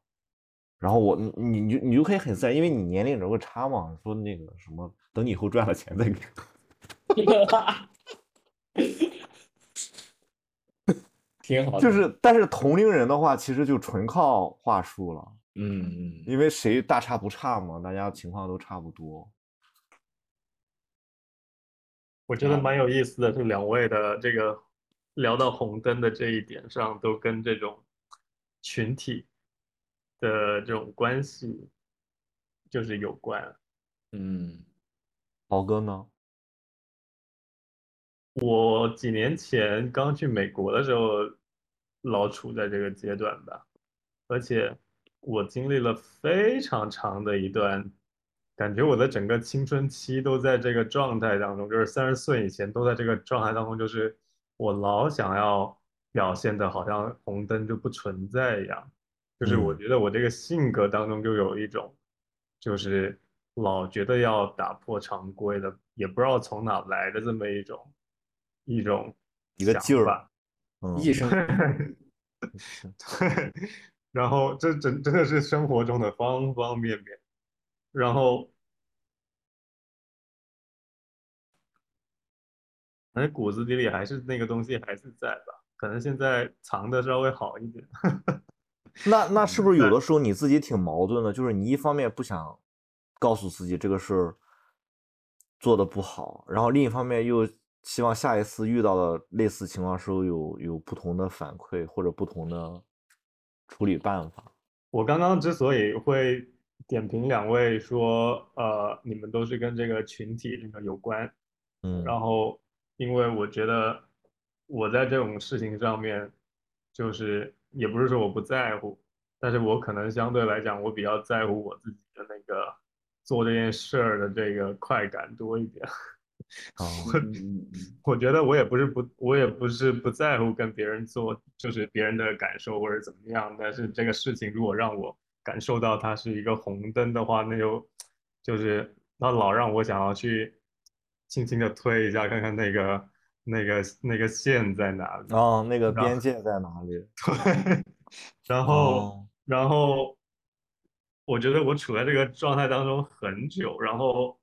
然后我你你你就你就可以很自然，因为你年龄有个差嘛，说那个什么，等你以后赚了钱再给。挺好的，就是，但是同龄人的话，其实就纯靠话术了，嗯嗯，因为谁大差不差嘛，大家情况都差不多。我觉得蛮有意思的，就两位的这个聊到红灯的这一点上，都跟这种群体的这种关系就是有关。嗯豪哥呢？我几年前刚去美国的时候，老处在这个阶段吧，而且我经历了非常长的一段，感觉我的整个青春期都在这个状态当中，就是三十岁以前都在这个状态当中，就是我老想要表现的好像红灯就不存在一样，就是我嗯觉得我这个性格当中就有一种，就是老觉得要打破常规的，也不知道从哪来的这么一种一种一个劲儿吧。嗯，一生 对，然后这真真的是生活中的方方面面，然后反正骨子底里还是那个东西还是在吧，可能现在藏的稍微好一点。那那是不是有的时候你自己挺矛盾的？就是你一方面不想告诉自己这个事儿做的不好，然后另一方面又希望下一次遇到的类似情况时候有有不同的反馈或者不同的处理办法。我刚刚之所以会点评两位说，呃，你们都是跟这个群体这个有关，嗯然后因为我觉得我在这种事情上面，就是也不是说我不在乎，但是我可能相对来讲，我比较在乎我自己的那个做这件事儿的这个快感多一点。哦我 我觉得我也不是不，我也不是不在乎跟别人做，就是别人的感受或者怎么样。但是这个事情如果让我感受到它是一个红灯的话，那就就是那老让我想要去轻轻的推一下，看看那个那个那个线在哪里。哦，那个边界在哪里？对，然后哦然后我觉得我处在这个状态当中很久，然后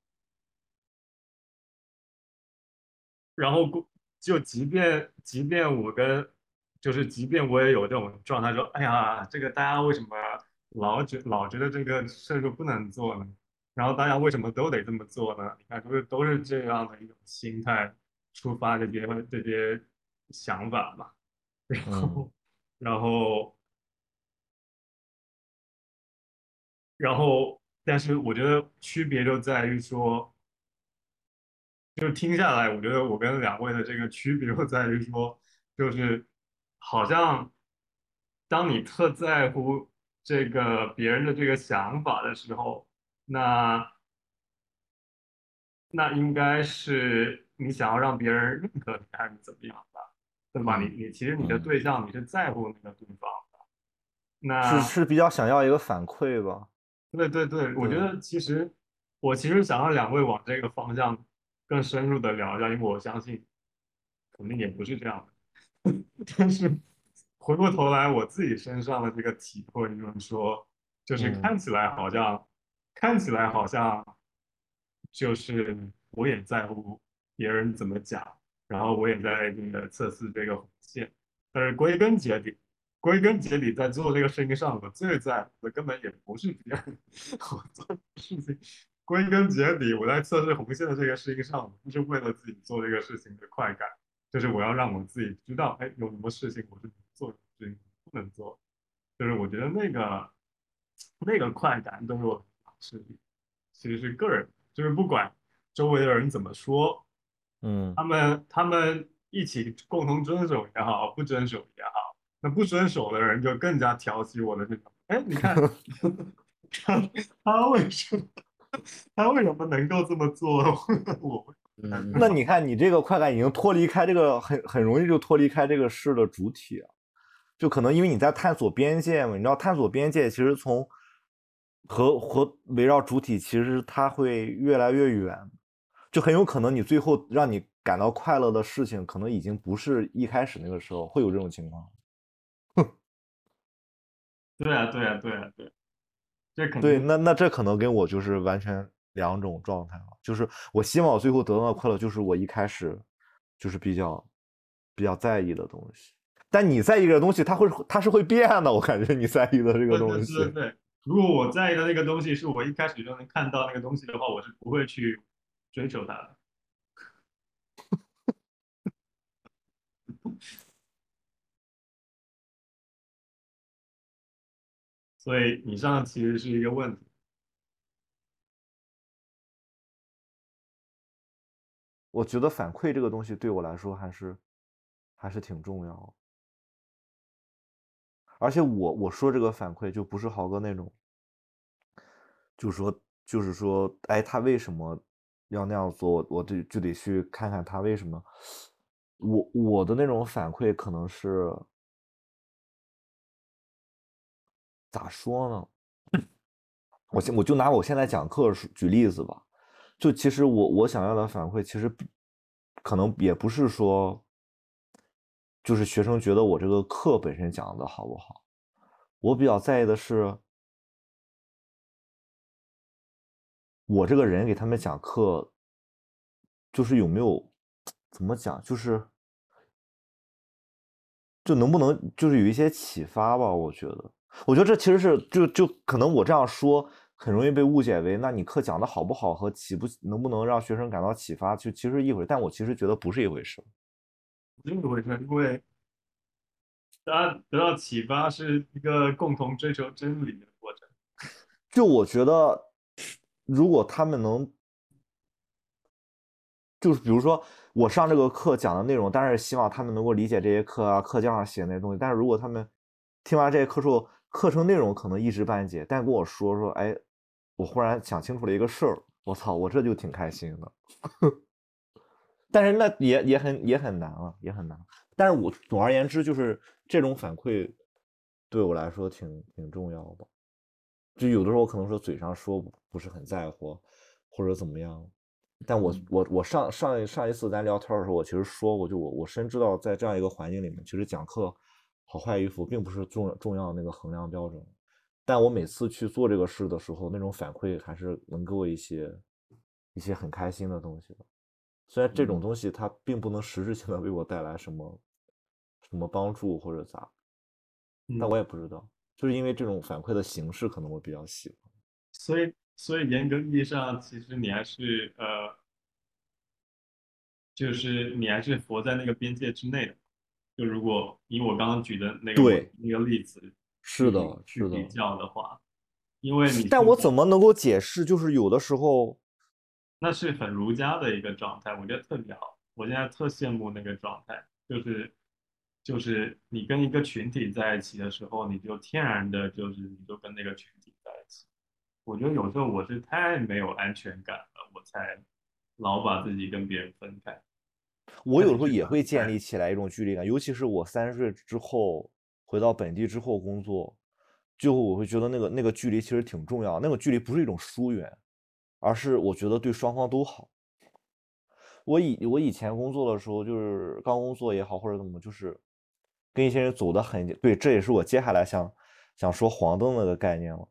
然后过就即便即便我跟就是即便我也有这种状态，说哎呀，这个大家为什么老觉老觉得这个事儿就不能做呢？然后大家为什么都得这么做呢？你看，都是都是这样的一种心态出发这些这些想法嘛，然后然后然后，但是我觉得区别就在于说，就是听下来，我觉得我跟两位的这个区别就在于说，就是好像当你特在乎这个别人的这个想法的时候，那那应该是你想要让别人认可你，还是怎么样的？对吧？你你其实你的嗯对象你是在乎那个对方的，那是是比较想要一个反馈吧？对对对，我觉得其实我其实想让两位往这个方向更深入的聊一下，因为我相信肯定也不是这样的。但是回过头来，我自己身上的这个体会就是说，就是嗯看起来好像，看起来好像就是我也在乎别人怎么讲，然后我也在那个测试这个红线，但是归根结底。归根结底，在做这个事情上，我最在乎的根本也不是别人，我做这个事情，归根结底，我在测试红线的这个事情上，就是为了自己做这个事情的快感，就是我要让我自己知道，哎，有什么事情我是做，事情不能做，就是我觉得那个那个快感都是我是其实是个人，就是不管周围的人怎么说，嗯。他们他们一起共同遵守也好，不遵守也好，那不遵守的人就更加挑起我的这种，哎，你看 他他为什么他为什么能够这么做？我嗯，那你看，你这个快感已经脱离开这个，很很容易就脱离开这个事的主体啊，就可能因为你在探索边界嘛，你知道探索边界其实从和和围绕主体，其实它会越来越远，就很有可能你最后让你感到快乐的事情，可能已经不是一开始那个时候会有这种情况。哼 对啊，对啊，对啊，对，这肯对，那那这可能跟我就是完全两种状态了。就是我希望我最后得到的快乐，就是我一开始就是比较比较在意的东西。但你在意的东西，它会它是会变的。我感觉你在意的这个东西，对对。如果我在意的那个东西是我一开始就能看到那个东西的话，我是不会去追求它的。所以以上其实是一个问题。我觉得反馈这个东西对我来说还是还是挺重要。而且我我说这个反馈就不是豪哥那种，就说就是说，哎，他为什么要那样做？我我就就得去看看他为什么。我我的那种反馈可能是咋说呢？我现我就拿我现在讲课举例子吧，就其实我我想要的反馈，其实可能也不是说，就是学生觉得我这个课本身讲的好不好，我比较在意的是，我这个人给他们讲课，就是有没有怎么讲，就是就能不能就是有一些启发吧？我觉得，我觉得这其实是就就可能我这样说很容易被误解为，那你课讲的好不好和启不能不能让学生感到启发，就其实一回事。但我其实觉得不是一回事。不是一回事，因为大家得到启发是一个共同追求真理的过程。就我觉得，如果他们能，就是比如说我上这个课讲的内容，当然是希望他们能够理解这些课啊，课件上写那些东西。但是如果他们听完这些课之后，课程内容可能一知半解，但跟我说说，哎，我忽然想清楚了一个事儿，我操，我这就挺开心的。但是那也也很也很难啊，也很难。但是我总而言之，就是这种反馈对我来说挺挺重要的。就有的时候我可能说嘴上说不不是很在乎，或者怎么样，但我我我上上一上一次咱聊天的时候，我其实说过，就我我深知道在这样一个环境里面，其实讲课好坏与否并不是重重要的那个衡量标准。但我每次去做这个事的时候，那种反馈还是能给我一些一些很开心的东西的。虽然这种东西它并不能实质性的为我带来什么什么帮助或者咋，但我也不知道，就是因为这种反馈的形式，可能我比较喜欢。所以，所以严格意义上，其实你还是呃，就是你还是活在那个边界之内的。就如果以我刚刚举的那个对那个例子是的去是的比较的话，因为你但我怎么能够解释？就是有的时候，那是很儒家的一个状态，我觉得特别好。我现在特羡慕那个状态，就是就是你跟一个群体在一起的时候，你就天然的就是你就跟那个群体在一起。我觉得有时候我是太没有安全感了，我才老把自己跟别人分开。我有时候 也会建立起来一种距离感，尤其是我三十岁之后回到本地之后工作，就我会觉得那个那个距离其实挺重要。那个距离不是一种疏远，而是我觉得对双方都好。我以我以前工作的时候，就是刚工作也好或者怎么，就是跟一些人走得很近。对，这也是我接下来想想说黄灯那个概念了。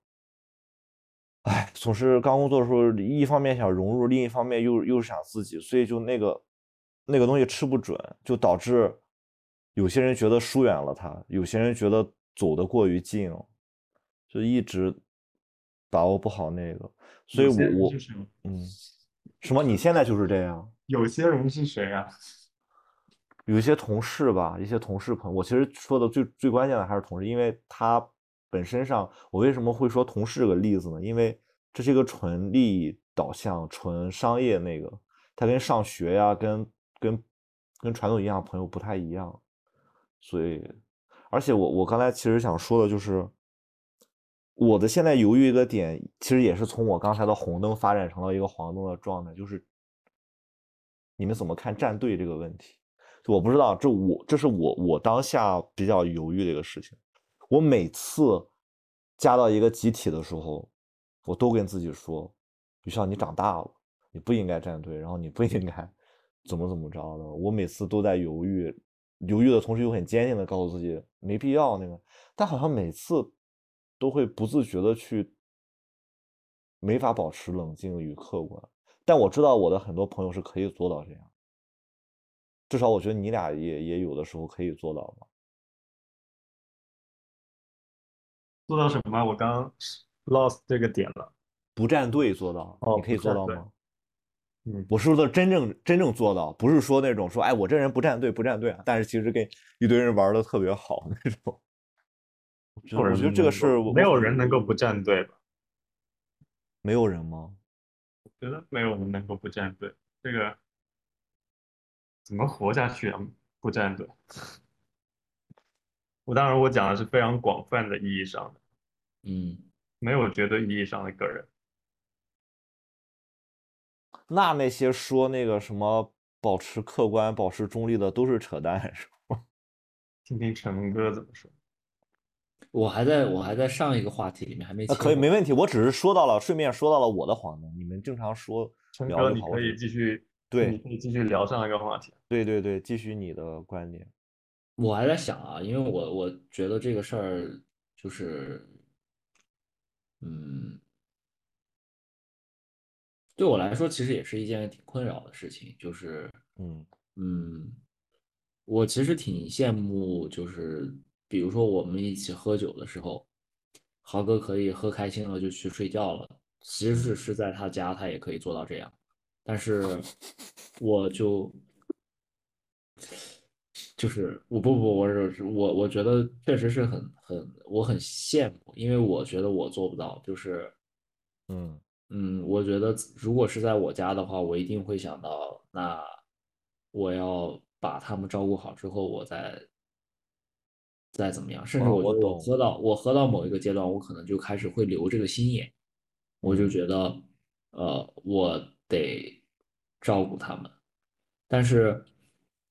哎，总是刚工作的时候，一方面想融入，另一方面又又是想自己，所以就那个那个东西吃不准，就导致有些人觉得疏远了他，有些人觉得走得过于近了，就一直把握不好那个。所以我我是？嗯，什么？你现在就是这样？有些人是谁啊？有一些同事吧，一些同事朋友，我其实说的最最关键的还是同事，因为他本身上，我为什么会说同事这个例子呢？因为这是一个纯利益导向、纯商业那个，它跟上学呀、跟跟跟传统一样朋友不太一样，所以，而且我我刚才其实想说的就是，我的现在犹豫一个点，其实也是从我刚才的红灯发展成了一个黄灯的状态，就是你们怎么看站队这个问题？我不知道，这我这是我我当下比较犹豫的一个事情。我每次加到一个集体的时候，我都跟自己说：“于少，你长大了，你不应该站队，然后你不应该怎么怎么着的。”我每次都在犹豫，犹豫的同时又很坚定的告诉自己没必要那个，但好像每次都会不自觉的去没法保持冷静与客观。但我知道我的很多朋友是可以做到这样。至少我觉得你俩也也有的时候可以做到吧。做到什么？我刚刚 lost 这个点了。不站队做到，哦你可以做到吗？嗯，我说的真正真正做到，不是说那种说，哎，我这人不站队不站队啊，但是其实跟一堆人玩的特别好那种。我觉得我觉得这个是没有人能够不站队吧？没有人吗？我觉得没有人能够不站队，这个怎么活下去啊？不站队。我当然我讲的是非常广泛的意义上的，嗯，没有绝对意义上的个人。那那些说那个什么保持客观、保持中立的都是扯淡，是吧？听听陈文哥怎么说。我还在我还在上一个话题里面还没啊，可以，没问题。我只是说到了，顺便说到了我的黄灯，你们正常说陈哥，你可以继续，对你可以继续聊上一个话题。对对对，继续你的观点。我还在想啊，因为我我觉得这个事儿就是，嗯，对我来说其实也是一件挺困扰的事情，就是，嗯嗯，我其实挺羡慕，就是比如说我们一起喝酒的时候，豪哥可以喝开心了就去睡觉了，即使是在他家，他也可以做到这样，但是我就就是我不不我是我我觉得确实是很很我很羡慕，因为我觉得我做不到，就是嗯。嗯，我觉得如果是在我家的话，我一定会想到，那我要把他们照顾好之后，我再再怎么样，甚至哦我我喝到我喝到某一个阶段，我可能就开始会留这个心眼，我就嗯。觉得，呃，我得照顾他们，但是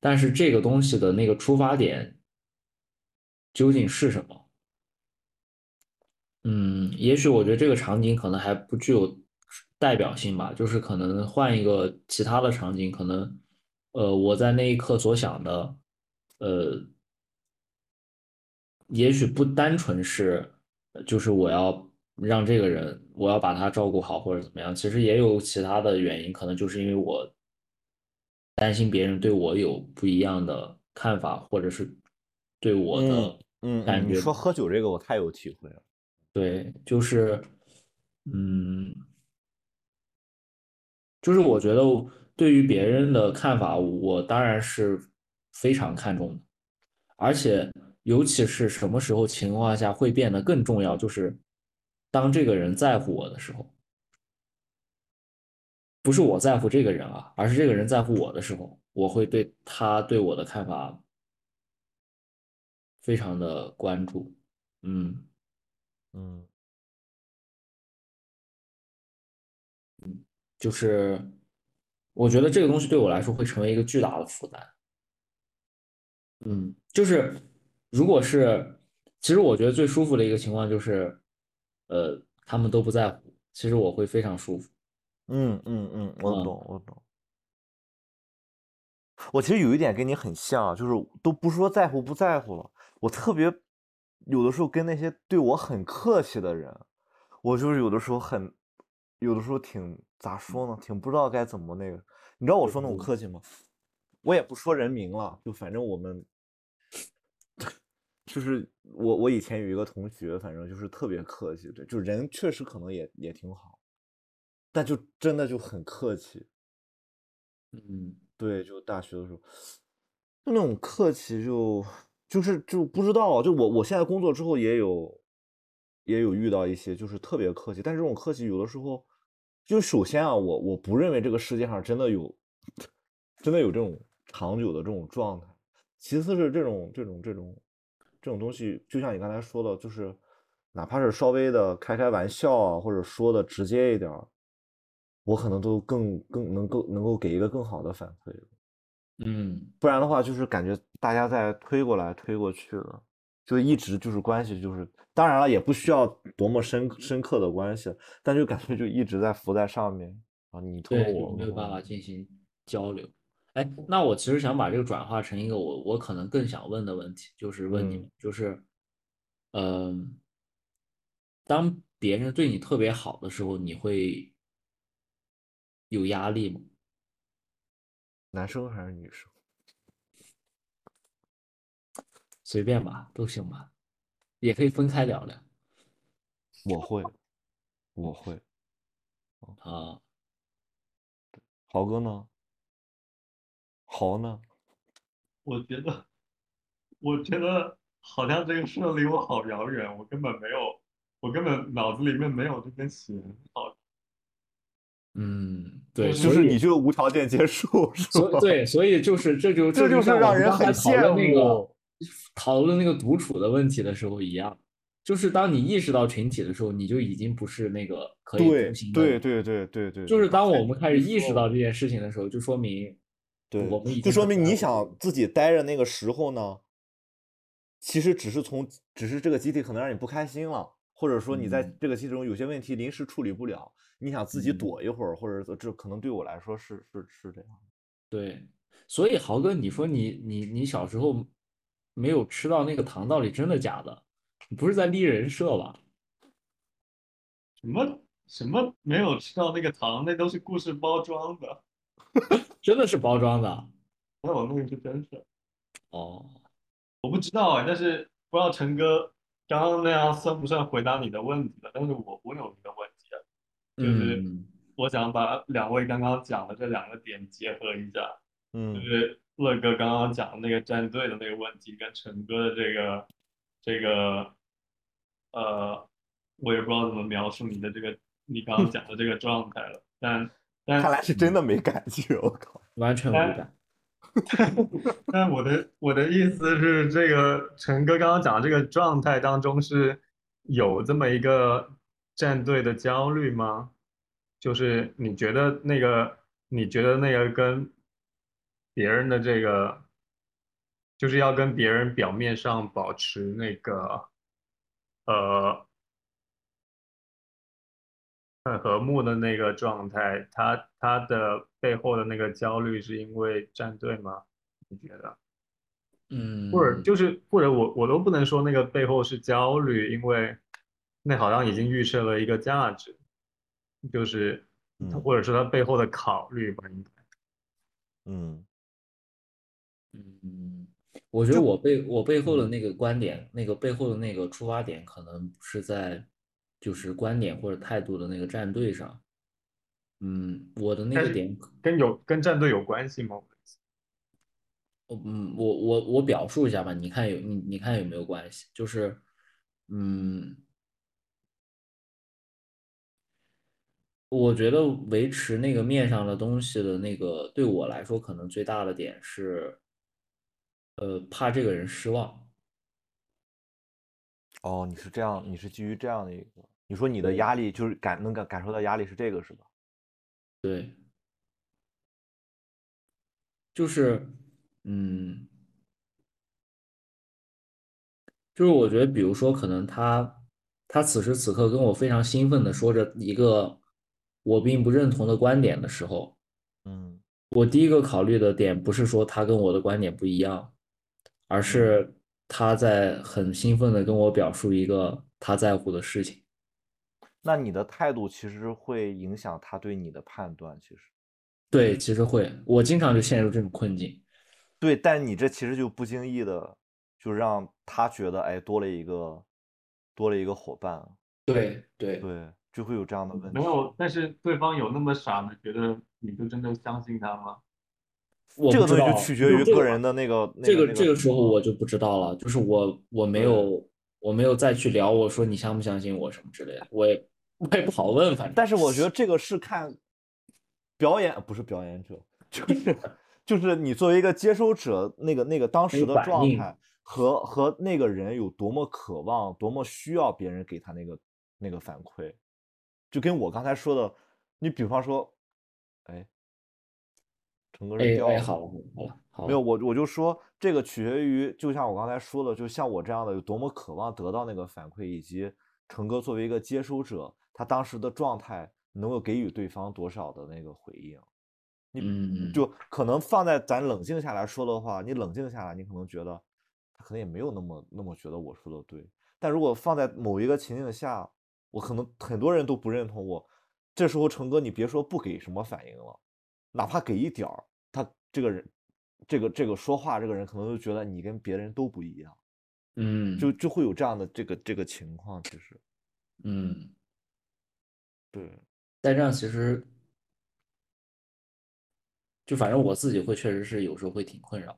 但是这个东西的那个出发点究竟是什么？嗯，也许我觉得这个场景可能还不具有代表性吧，就是可能换一个其他的场景，可能，呃，我在那一刻所想的，呃，也许不单纯是，就是我要让这个人，我要把他照顾好或者怎么样，其实也有其他的原因，可能就是因为我担心别人对我有不一样的看法，或者是对我的嗯嗯嗯，你感觉说喝酒这个我太有体会了。对，就是，嗯，就是我觉得对于别人的看法，我当然是非常看重的，而且尤其是什么时候情况下会变得更重要，就是当这个人在乎我的时候，不是我在乎这个人啊，而是这个人在乎我的时候，我会对他对我的看法非常的关注，嗯。嗯就是我觉得这个东西对我来说会成为一个巨大的负担。嗯，就是如果是，其实我觉得最舒服的一个情况就是，呃，他们都不在乎，其实我会非常舒服。嗯嗯嗯，我嗯懂我懂。我其实有一点跟你很像啊，就是都不说在乎不在乎了，我特别有的时候跟那些对我很客气的人，我就是有的时候很，有的时候挺咋说呢，挺不知道该怎么那个。你知道我说那种嗯客气吗？我也不说人名了，就反正我们，就是我我以前有一个同学，反正就是特别客气，对，就人确实可能也也挺好，但就真的就很客气。嗯对，就大学的时候，就那种客气就，就是就不知道，就我我现在工作之后也有，也有遇到一些就是特别客气，但是这种客气有的时候，就首先啊，我我不认为这个世界上真的有，真的有这种长久的这种状态。其次是这种这种这种这种东西，就像你刚才说的，就是哪怕是稍微的开开玩笑啊，或者说的直接一点儿，我可能都更更能够能够给一个更好的反馈。嗯不然的话，就是感觉大家在推过来推过去的，就一直就是关系就是，当然了，也不需要多么深深刻的关系，但就感觉就一直在浮在上面啊，你推，我，没有办法进行交流。哎，那我其实想把这个转化成一个我我可能更想问的问题，就是问你嗯们，就是，嗯、当别人对你特别好的时候，你会有压力吗？男生还是女生？随便吧，都行吧，也可以分开聊聊我会，我会。啊。豪哥呢？豪呢？我觉得，我觉得好像这个事离我好遥远，我根本没有，我根本脑子里面没有这根弦。好，嗯，对，就就是你就无条件接受，是吧？对，所以就是这就这就是我让人们刚才很讨论那个讨论那个独处的问题的时候一样，就是当你意识到群体的时候，你就已经不是那个可以对独行的对。对对对对对，就是当我们开始意识到这件事情的时候，就说明对，我们就说明你想自己待着那个时候呢，其实只是从，只是这个集体可能让你不开心了，或者说你在嗯这个集体中有些问题临时处理不了，你想自己嗯躲一会儿，或者这可能对我来说是是是这样。对，所以豪哥，你说你你你小时候没有吃到那个糖，到底真的假的？你不是在立人设吧？什么什么没有吃到那个糖，那都是故事包装的。真的是包装的。那我弄一是真事，哦，我不知道哎，但是不知道陈哥刚刚那样算不算回答你的问题了？但是我我有一个问题啊，就是嗯我想把两位刚刚讲的这两个点结合一下，嗯就嗯是乐哥刚刚讲的那个战队的那个问题，跟陈哥的这个这个呃，我也不知道怎么描述你的这个你刚刚讲的这个状态了，但但看来是真的没感觉，我靠。完全无哎感。但我的我的意思是，这个陈哥刚刚讲的这个状态当中是有这么一个战队的焦虑吗？就是你觉得那个，你觉得那个跟别人的这个，就是要跟别人表面上保持那个，呃，很和睦的那个状态，他他的背后的那个焦虑是因为战队吗？你觉得？嗯，或者就是或者我我都不能说那个背后是焦虑，因为那好像已经预设了一个价值，就是嗯或者说他背后的考虑吧，应该。嗯嗯，我觉得我背我背后的嗯那个观点，那个背后的那个出发点，可能不是在就是观点或者态度的那个站队上。嗯，我的那个点，跟有跟战队有关系吗？嗯，我我我表述一下吧，你看有你你看有没有关系？就是，嗯，我觉得维持那个面上的东西的那个，对我来说可能最大的点是，呃，怕这个人失望。哦，你是这样，你是基于这样的一个，你说你的压力就是感能感感受到压力是这个是吧？对，就是，嗯，就是我觉得，比如说，可能他他此时此刻跟我非常兴奋的说着一个我并不认同的观点的时候，嗯我第一个考虑的点不是说他跟我的观点不一样，而是他在很兴奋的跟我表述一个他在乎的事情。那你的态度其实会影响他对你的判断，其实对，其实会，我经常就陷入这种困境。对，但你这其实就不经意的就让他觉得，哎，多了一个多了一个伙伴，对对对，就会有这样的问题。没有，但是对方有那么傻吗觉得你就真的相信他吗？这个东西就取决于个人的那个那这个那这个时候我就不知道了，就是我我没有我没有再去聊我说你相不相信我什么之类的，我也我也不好问，反正但是我觉得这个是看表演，不是表演者，就是 就是你作为一个接收者，那个那个当时的状态和和那个人有多么渴望，多么需要别人给他那个那个反馈，就跟我刚才说的，你比方说，哎，整个人哎哎掉了。好了好了好没有，我我就说这个取决于，就像我刚才说的，就像我这样的有多么渴望得到那个反馈，以及成哥作为一个接收者，他当时的状态能够给予对方多少的那个回应。你嗯就可能放在咱冷静下来说的话，你冷静下来，你可能觉得他可能也没有那么那么觉得我说的对。但如果放在某一个情境下，我可能很多人都不认同我，这时候成哥，你别说不给什么反应了，哪怕给一点儿，他这个人，这个这个说话这个人可能就觉得你跟别人都不一样，嗯就就会有这样的这个这个情况。其实，嗯，对，但这样其实就反正我自己会确实是有时候会挺困扰。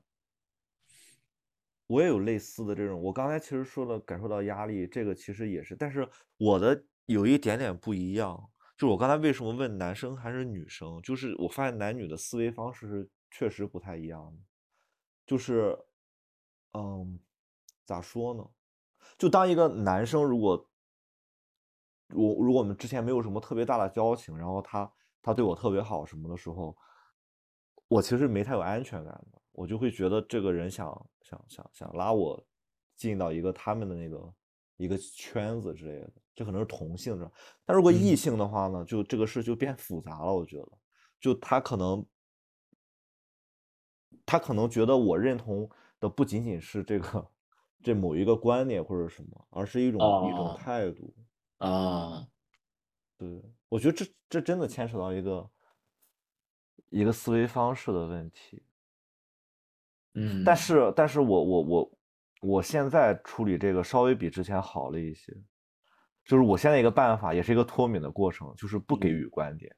我也有类似的这种，我刚才其实说了感受到压力，这个其实也是，但是我的有一点点不一样，就我刚才为什么问男生还是女生，就是我发现男女的思维方式是确实不太一样的，就是，嗯，咋说呢？就当一个男生如果我如果我们之前没有什么特别大的交情，然后他他对我特别好什么的时候，我其实没太有安全感的，我就会觉得这个人想想想想拉我进到一个他们的那个一个圈子之类的，这可能是同性的。但如果异嗯性的话呢，就这个事就变复杂了，我觉得，就他可能他可能觉得我认同的不仅仅是这个 这某一个观点或者什么，而是一种一种哦态度。啊，对，我觉得这这真的牵扯到一个一个思维方式的问题。嗯，但是，但是我我我我现在处理这个稍微比之前好了一些，就是我现在一个办法，也是一个脱敏的过程，就是不给嗯。予观点，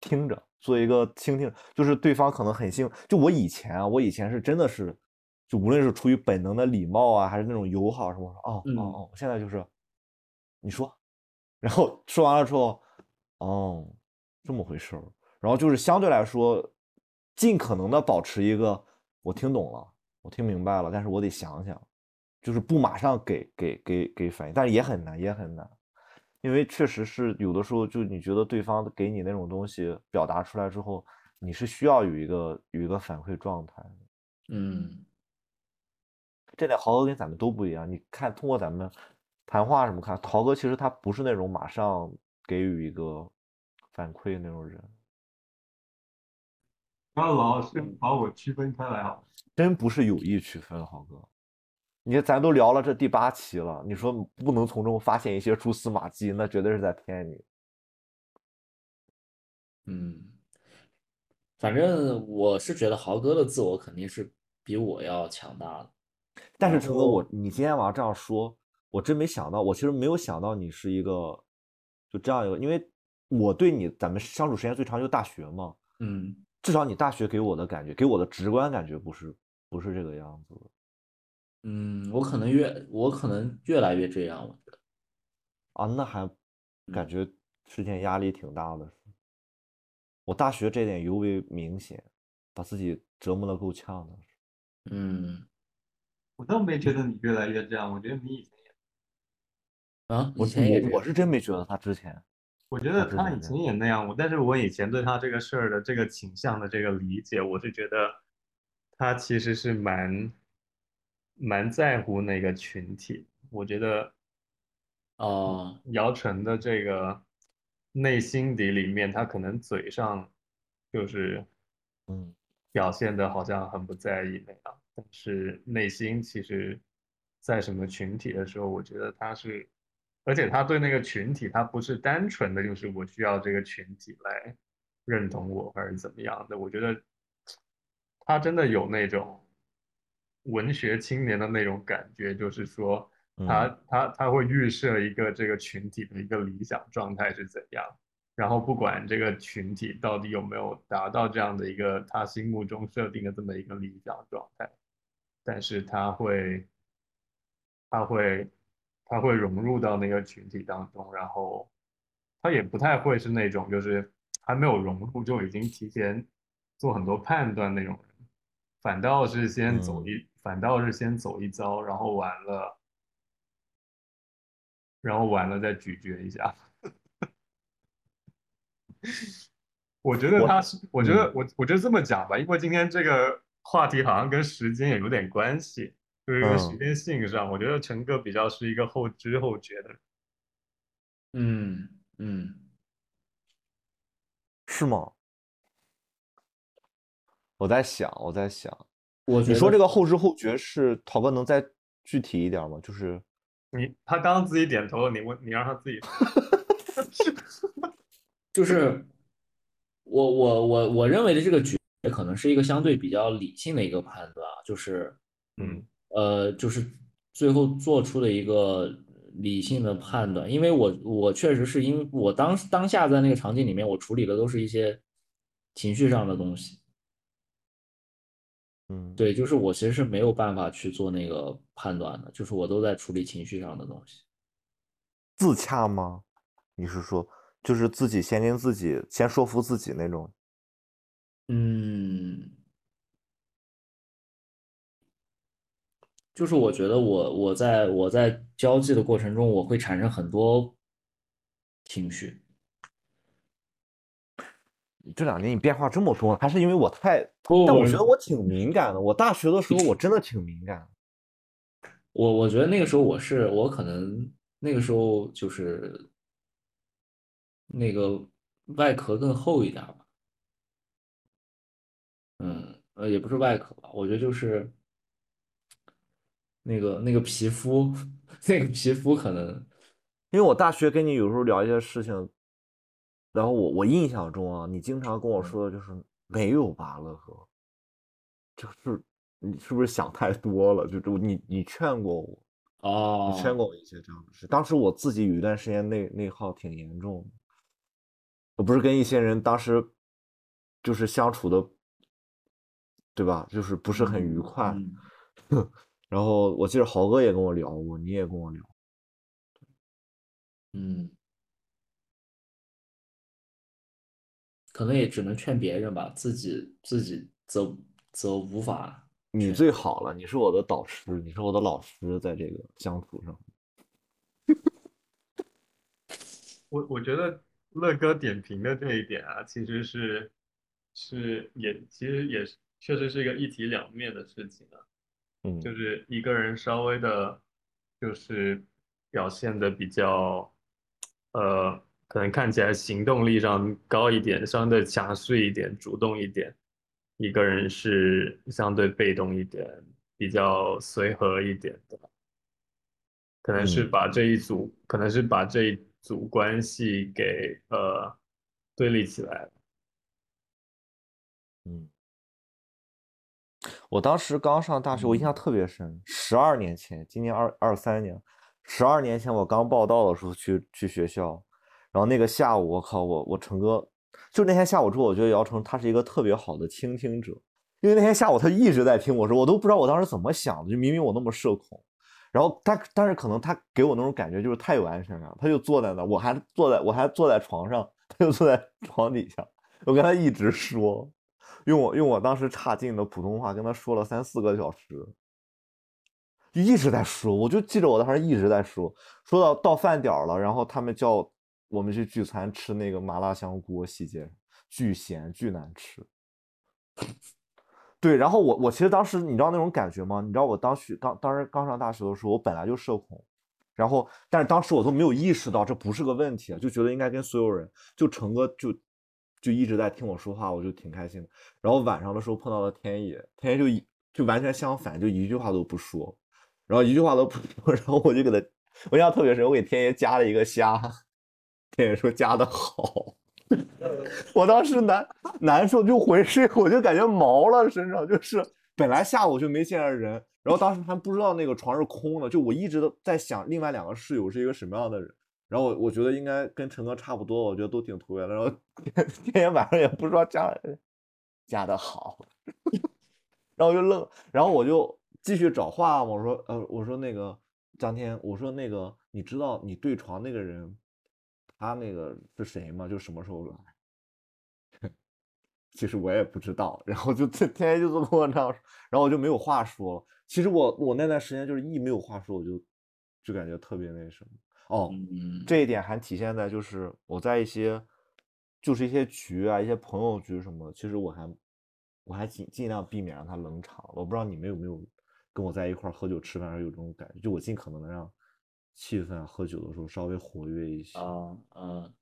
听着，做一个倾听，就是对方可能很兴，就我以前啊，我以前是真的是，就无论是出于本能的礼貌啊，还是那种友好什么，哦嗯。哦哦，我现在就是，你说，然后说完了之后，哦，这么回事儿，然后就是相对来说，尽可能的保持一个我听懂了，我听明白了，但是我得想想，就是不马上给给给给反应，但是也很难，也很难，因为确实是有的时候，就你觉得对方给你那种东西表达出来之后，你是需要有一个有一个反馈状态的。嗯这点豪哥跟咱们都不一样。你看，通过咱们谈话什么看，豪哥其实他不是那种马上给予一个反馈那种人，不要老是把我区分开来啊！真不是有意区分，豪哥。你看，咱都聊了这第八期了，你说不能从中发现一些蛛丝马迹，那绝对是在骗你。嗯，反正我是觉得豪哥的自我肯定是比我要强大的。但是陈哥，我你今天晚上这样说，我真没想到，我其实没有想到你是一个就这样一个，因为我对你咱们相处时间最长就大学嘛，嗯至少你大学给我的感觉，给我的直观感觉不是不是这个样子的。嗯，我可能越我可能越来越这样，我觉得。啊，那还感嗯觉之前压力挺大的。我大学这点尤为明显，把自己折磨的够呛的。嗯我倒没觉得你越来越这样，我觉得你以前也，啊，我以前也。我我是真没觉得他之前，我觉得他以前也那样，我但是我以前对他这个事儿的这个倾向的这个理解，我是觉得他其实是蛮蛮在乎那个群体。我觉得哦，姚晨的这个内心底里面，他可能嘴上就是嗯表现的好像很不在意那样，但是内心其实，在什么群体的时候，我觉得他是，而且他对那个群体，他不是单纯的就是我需要这个群体来认同我还是怎么样的，我觉得他真的有那种文学青年的那种感觉，就是说他嗯他他会预设一个这个群体的一个理想状态是怎样。然后不管这个群体到底有没有达到这样的一个他心目中设定的这么一个理想状态，但是他会，他会，他会融入到那个群体当中，然后他也不太会是那种就是还没有融入就已经提前做很多判断那种人，反倒是先走一，反倒是先走一遭，然后完了，然后完了再咀嚼一下。我觉得他是，我觉得嗯。我我觉得这么讲吧，因为今天这个话题好像跟时间也有点关系，就是跟时嗯间性上，我觉得陈哥比较是一个后知后觉的人。嗯嗯，是吗？我在想，我在想，我你说这个后知后觉是陶哥能再具体一点吗？就是你他刚刚自己点头了，你问你让他自己 就是我我我我认为的这个觉可能是一个相对比较理性的一个判断啊，就是嗯呃，就是最后做出的一个理性的判断，因为我我确实是因为我当当下在那个场景里面，我处理的都是一些情绪上的东西，嗯，对，就是我其实是没有办法去做那个判断的，就是我都在处理情绪上的东西。自洽吗？你是说就是自己先跟自己先说服自己那种？嗯，就是我觉得我我在我在交际的过程中，我会产生很多情绪。这两年你变化这么多，还是因为我太……但我觉得我挺敏感的。我大学的时候我真的挺敏感的。我我觉得那个时候我是我可能那个时候就是那个外壳更厚一点儿吧，嗯，呃，也不是外壳吧，我觉得就是那个那个皮肤，那个皮肤可能，因为我大学跟你有时候聊一些事情，然后我我印象中啊，你经常跟我说的就是没有吧，乐呵，就是你是不是想太多了？就就你你劝过我，哦你，劝过我一些这样的事。当时我自己有一段时间内内耗挺严重的，我不是跟一些人当时就是相处的，对吧？就是不是很愉快。嗯 然后我记得豪哥也跟我聊过，你也跟我聊，嗯，可能也只能劝别人吧，自己自己则则无法你最好了，你是我的导师，你是我的老师，在这个相处上。我我觉得乐哥点评的这一点啊，其实是是也其实也是确实是一个一体两面的事情啊。嗯，就是一个人稍微的，就是表现的比较，呃，可能看起来行动力上高一点，相对强势一点，主动一点；一个人是相对被动一点，比较随和一点的，可能是嗯。把这一组，可能是把这一组关系给呃对立起来了。嗯，我当时刚上大学，我印象特别深。十二年前，今年二二三年，十二年前我刚报到的时候去去学校，然后那个下午，我靠，我我成哥，就那天下午之后，我觉得姚成他是一个特别好的倾听者，因为那天下午他一直在听我说，我都不知道我当时怎么想的，就明明我那么社恐，然后他但是可能他给我那种感觉就是太有安全感，他就坐在那，我还坐在我还坐在床上，他就坐在床底下，我跟他一直说。用我用我当时差劲的普通话跟他说了三四个小时，一直在说，我就记着我当时一直在说，说到到饭点了，然后他们叫我们去聚餐吃那个麻辣香锅，细节巨咸巨难吃。对，然后我我其实当时你知道那种感觉吗？你知道我当时刚当时刚上大学的时候，我本来就社恐，然后但是当时我都没有意识到这不是个问题，就觉得应该跟所有人，就成哥就就一直在听我说话，我就挺开心的。然后晚上的时候碰到了天野，天野就就完全相反，就一句话都不说，然后一句话都不说，然后我就给他，我印象特别深，我给天野加了一个虾，天野说加的好，我当时难难受就回睡，我就感觉毛了身上，就是本来下午就没见着人，然后当时还不知道那个床是空的，就我一直都在想另外两个室友是一个什么样的人。然后我我觉得应该跟陈哥差不多，我觉得都挺投缘的。然后天天晚上也不说加加的好，然后我就愣，然后我就继续找话嘛。我说呃，我说那个张天，我说那个你知道你对床那个人，他那个是谁吗？就什么时候来？其实我也不知道，然后就天天就这么跟我这样说，然后我就没有话说了。其实我我那段时间就是一没有话说，我就就感觉特别那什么。哦，嗯，这一点还体现在就是我在一些，就是一些局啊，一些朋友局什么，其实我还我还尽尽量避免让他冷场。我不知道你们有没有跟我在一块喝酒吃饭时候有这种感觉，就我尽可能的让气氛啊，喝酒的时候稍微活跃一些。啊啊，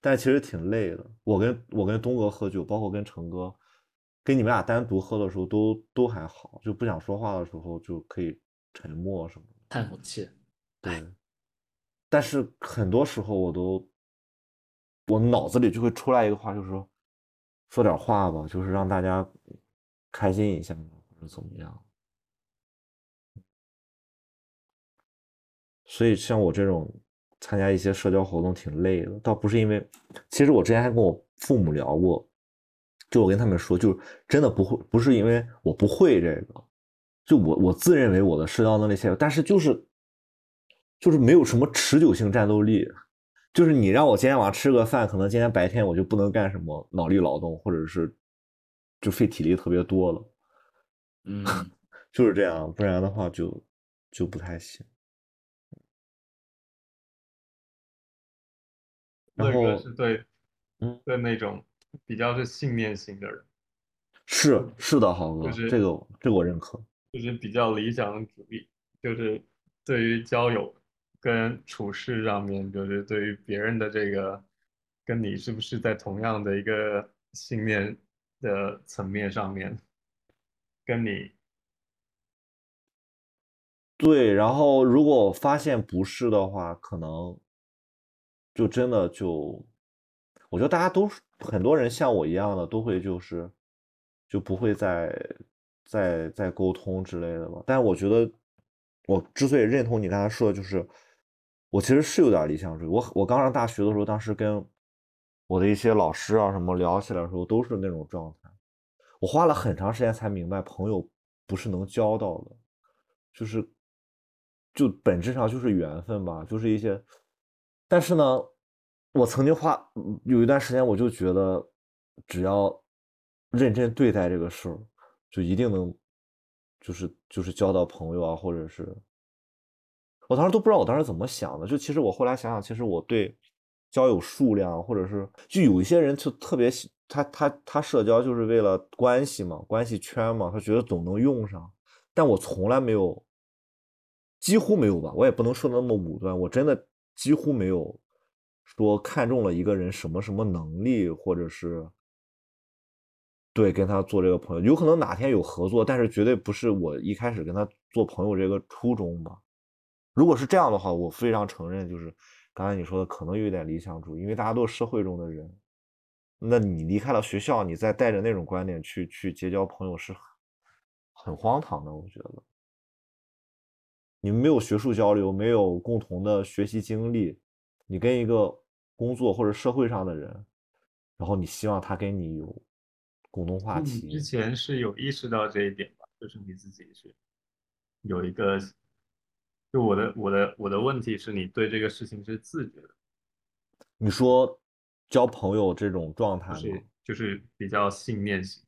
但其实挺累的。我跟我跟东哥喝酒，包括跟成哥，跟你们俩单独喝的时候都都还好，就不想说话的时候就可以沉默什么的。叹口气，对，但是很多时候我都，我脑子里就会出来一个话，就是说，说点话吧，就是让大家开心一下，或者怎么样。所以像我这种参加一些社交活动挺累的，倒不是因为，其实我之前还跟我父母聊过，就我跟他们说，就是真的不会，不是因为我不会这个，就我我自认为我的社交能力强，但是就是就是没有什么持久性战斗力。就是你让我今天晚上吃个饭，可能今天白天我就不能干什么脑力劳动，或者是就费体力特别多了，嗯，就是这样，不然的话就就不太行。然后是对，嗯，对那种比较是信念型的人，是是的，豪哥，就是这个这个我认可。就是比较理想主义，就是对于交友跟处事上面，就是对于别人的这个跟你是不是在同样的一个信念的层面上面，跟你对，然后如果发现不是的话，可能就真的就，我觉得大家都很多人像我一样的，都会就是就不会再再再沟通之类的吧。但我觉得，我之所以认同你刚才说的，就是我其实是有点理想主义。我我刚上大学的时候，当时跟我的一些老师啊什么聊起来的时候，都是那种状态。我花了很长时间才明白，朋友不是能交到的，就是就本质上就是缘分吧，就是一些。但是呢，我曾经花有一段时间，我就觉得，只要认真对待这个事儿，就一定能，就是就是交到朋友啊，或者是，我当时都不知道我当时怎么想的。就其实我后来想想，其实我对交友数量，或者是就有一些人就特别喜他他他社交就是为了关系嘛，关系圈嘛，他觉得总能用上。但我从来没有，几乎没有吧，我也不能说的那么武断，我真的几乎没有说看中了一个人什么什么能力，或者是对跟他做这个朋友，有可能哪天有合作，但是绝对不是我一开始跟他做朋友这个初衷吧。如果是这样的话，我非常承认，就是刚才你说的可能有一点理想主义，因为大家都是社会中的人。那你离开了学校，你再带着那种观点去去结交朋友是很很荒唐的，我觉得。你们没有学术交流，没有共同的学习经历，你跟一个工作或者社会上的人，然后你希望他跟你有共同话题，之前是有意识到这一点吧？就是你自己是有一个，就我的我的我的问题是你对这个事情是自觉的，你说交朋友这种状态吗？就是就是比较信念型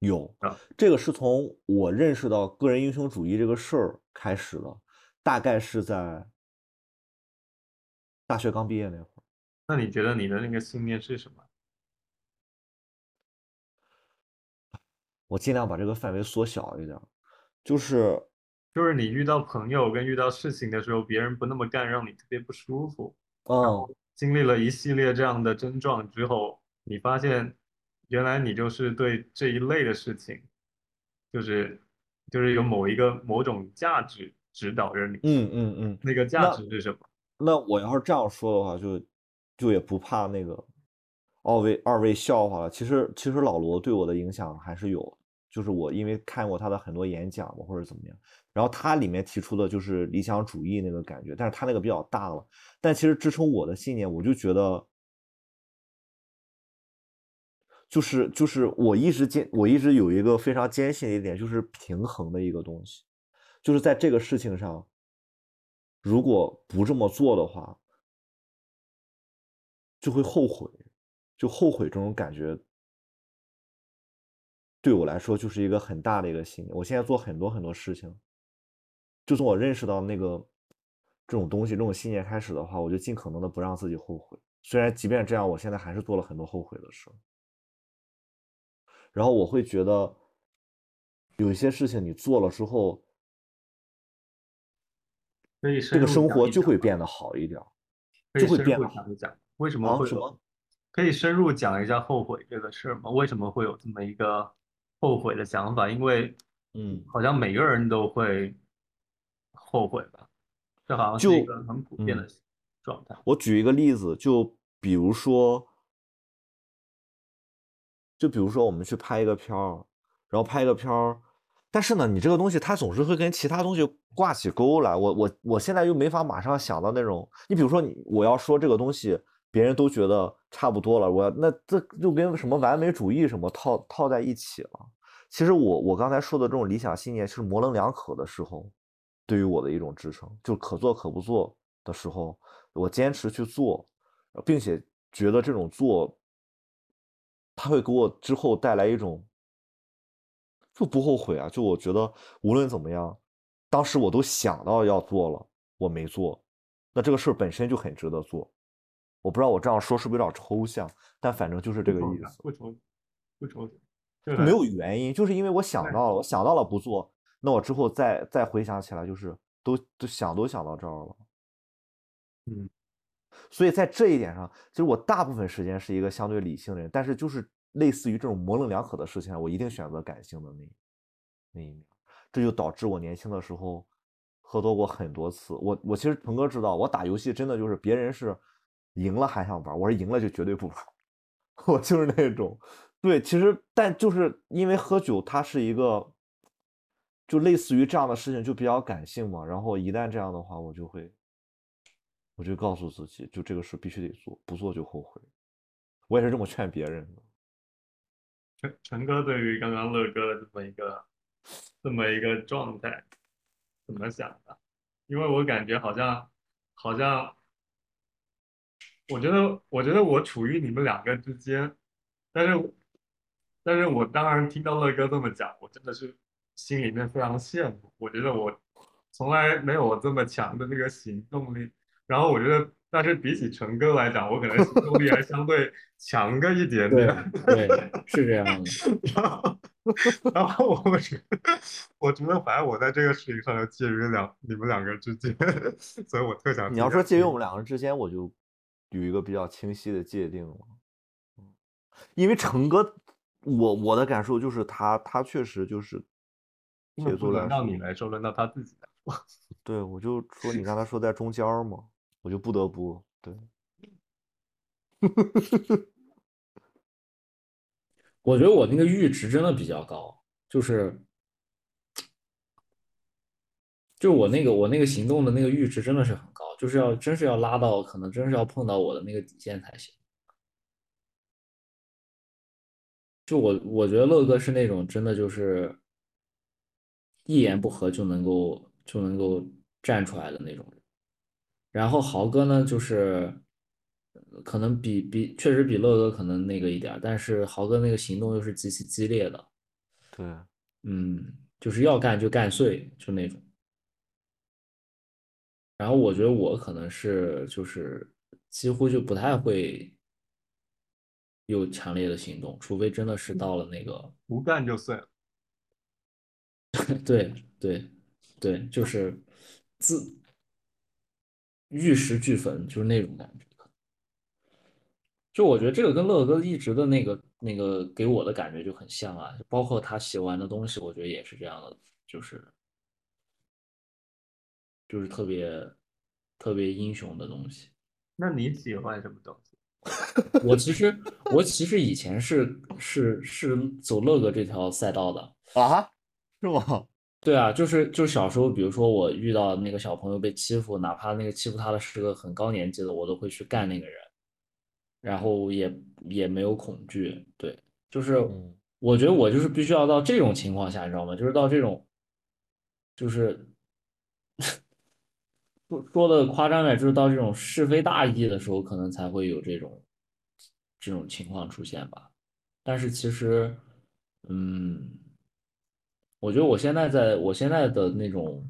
有，啊。这个是从我认识到个人英雄主义这个事儿开始的，大概是在大学刚毕业那会儿。那你觉得你的那个信念是什么？我尽量把这个范围缩小一点儿，就是就是你遇到朋友跟遇到事情的时候，别人不那么干，让你特别不舒服。哦，经历了一系列这样的症状之后，你发现原来你就是对这一类的事情，就是就是有某一个某种价值指导着你。嗯嗯嗯，那个价那值是什么？那我要是这样说的话，就就也不怕那个二位二位笑话了。其实其实老罗对我的影响还是有，就是我因为看过他的很多演讲嘛，或者怎么样，然后他里面提出的就是理想主义那个感觉，但是他那个比较大了。但其实支撑我的信念，我就觉得，就是就是我一直坚，我一直有一个非常坚信的一点，就是平衡的一个东西，就是在这个事情上，如果不这么做的话，就会后悔，就后悔这种感觉，对我来说就是一个很大的一个信念。我现在做很多很多事情，就从我认识到那个这种东西、这种信念开始的话，我就尽可能的不让自己后悔。虽然即便这样，我现在还是做了很多后悔的事。然后我会觉得，有一些事情你做了之后，可以这个生活就会变得好一点就会变得好。一点，为什么？可以深入讲一下后悔这个事儿吗？为什么会有这么一个后悔的想法？因为嗯，好像每个人都会后悔吧，这好像是一就个很普遍的嗯，状态。我举一个例子，就比如说，就比如说我们去拍一个片儿，然后拍一个片儿，但是呢，你这个东西它总是会跟其他东西挂起钩来。我我我现在又没法马上想到那种，你比如说你我要说这个东西，别人都觉得差不多了，我那这就跟什么完美主义什么套套在一起了。其实我我刚才说的这种理想信念是模棱两可的时候，对于我的一种支撑，就可做可不做的时候，我坚持去做，呃并且觉得这种做，它会给我之后带来一种就不后悔啊。就我觉得无论怎么样，当时我都想到要做了，我没做，那这个事儿本身就很值得做。我不知道我这样说是不是有点抽象，但反正就是这个意思。不抽不抽没有原因，就是因为我想到了，我想到了不做，那我之后再再回想起来，就是都都想都想到这儿了。嗯，所以在这一点上，其实我大部分时间是一个相对理性的人，但是就是类似于这种模棱两可的事情，我一定选择感性的那那一面，这就导致我年轻的时候喝多过很多次。我我其实鹏哥知道，我打游戏真的就是别人是赢了还想玩，我是赢了就绝对不玩，我就是那种。对，其实但就是因为喝酒，它是一个就类似于这样的事情就比较感性嘛。然后一旦这样的话，我就会，我就告诉自己，就这个事必须得做，不做就后悔。我也是这么劝别人的。陈陈哥对于刚刚乐哥的这么一个这么一个状态怎么想的？因为我感觉好像好像，我觉得我觉得我处于你们两个之间，但是但是我当然听到乐哥这么讲，我真的是心里面非常羡慕。我觉得我从来没有这么强的那个行动力，然后我觉得，但是比起陈哥来讲，我可能行动力还相对强个一点点。对，是这样的。然后，然后我觉得，我觉得反正我在这个事情上就介于两你们两个之间，所以我特想你要说介于我们两个人之间，我就有一个比较清晰的界定了。嗯，因为成哥，我我的感受就是他他确实就是写作来说，到你来说，轮到他自己来说。对我就说你刚才说在中间嘛，我就不得不对。我觉得我那个阈值真的比较高，就是，就我那个我那个行动的那个阈值真的是很高，就是要真是要拉到，可能真是要碰到我的那个底线才行。就我我觉得乐哥是那种真的就是一言不合就能够就能够站出来的那种人，然后豪哥呢就是呃可能比比确实比乐哥可能那个一点，但是豪哥那个行动又是极其激烈的，对，嗯，就是要干就干碎，就那种。然后我觉得我可能是就是几乎就不太会有强烈的行动，除非真的是到了那个，不干就碎了。对对对，就是自玉石俱焚，就是那种感觉。就我觉得这个跟乐哥一直的那个那个给我的感觉就很像啊，包括他写完的东西，我觉得也是这样的，就是就是特别特别英雄的东西。那你喜欢什么东西？我其实我其实以前是是是走乐哥这条赛道的，啊，是吗？对啊，就是就是小时候，比如说我遇到那个小朋友被欺负，哪怕那个欺负他的是个很高年级的，我都会去干那个人，然后也也没有恐惧。对，就是嗯我觉得我就是必须要到这种情况下，你知道吗？就是到这种，就是 说说的夸张点，就是到这种是非大义的时候，可能才会有这种这种情况出现吧。但是其实，嗯。我觉得我现在在我现在的那种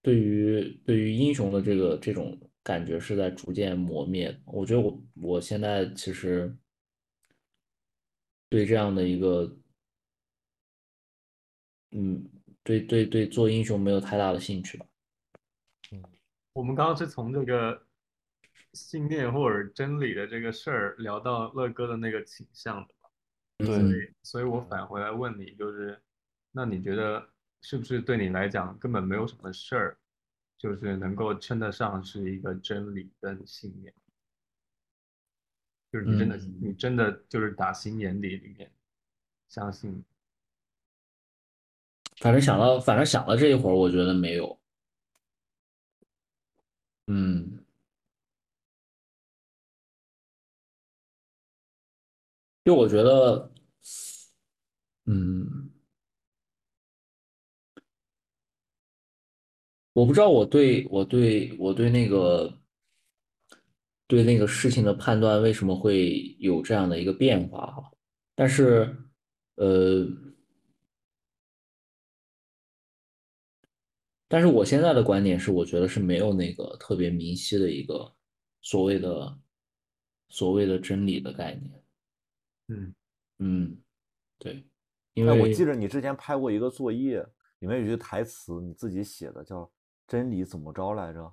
对于对于英雄的这个这种感觉是在逐渐磨灭。我觉得我我现在其实对这样的一个，嗯，对对对，做英雄没有太大的兴趣吧。我们刚刚是从这个信念或者真理的这个事儿聊到乐哥的那个倾向对所以，所以我返回来问你，就是，那你觉得是不是对你来讲根本没有什么事儿，就是能够称得上是一个真理跟信念？就是你真的，嗯你真的就是打心眼里里面相信，反正想到，反正想到这一会儿，我觉得没有。嗯，就我觉得，嗯，我不知道我对我对我对那个对那个事情的判断为什么会有这样的一个变化哈，但是呃，但是我现在的观点是，我觉得是没有那个特别明晰的一个所谓的所谓的真理的概念。嗯，嗯，对，因哎，我为记得你之前拍过一个作业，里面有句台词你自己写的，叫“真理怎么着来着”，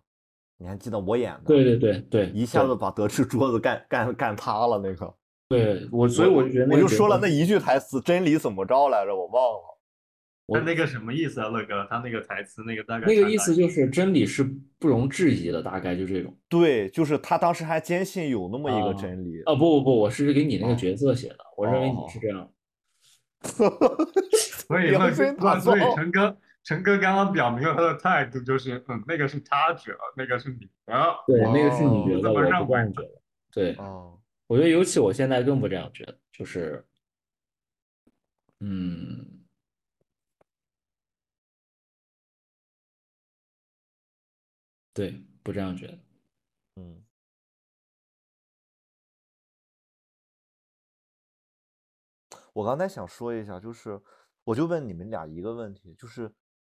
你还记得我演的？对对对对，一下子把德智桌子干干干塌了那个。对我，所以我就觉得我就说了那一句台词“真理怎么着来着”，我忘了。我他那个什么意思啊，乐哥？他那个台词那个大概那个意思就是真理是不容置疑的，大概就这种。对，就是他当时还坚信有那么一个啊真理。啊，不不不，我是给你那个哦角色写的，我认为你哦是这样。所以乐哥，所以陈哥，陈哥刚刚表明了他的态度，就是嗯，那个是他觉得，那个是你的。对，那个是你哦觉得，我不这样觉得。对，哦，我觉得尤其我现在更不这样觉得，就是，嗯，对，不这样觉得。嗯，我刚才想说一下，就是我就问你们俩一个问题，就是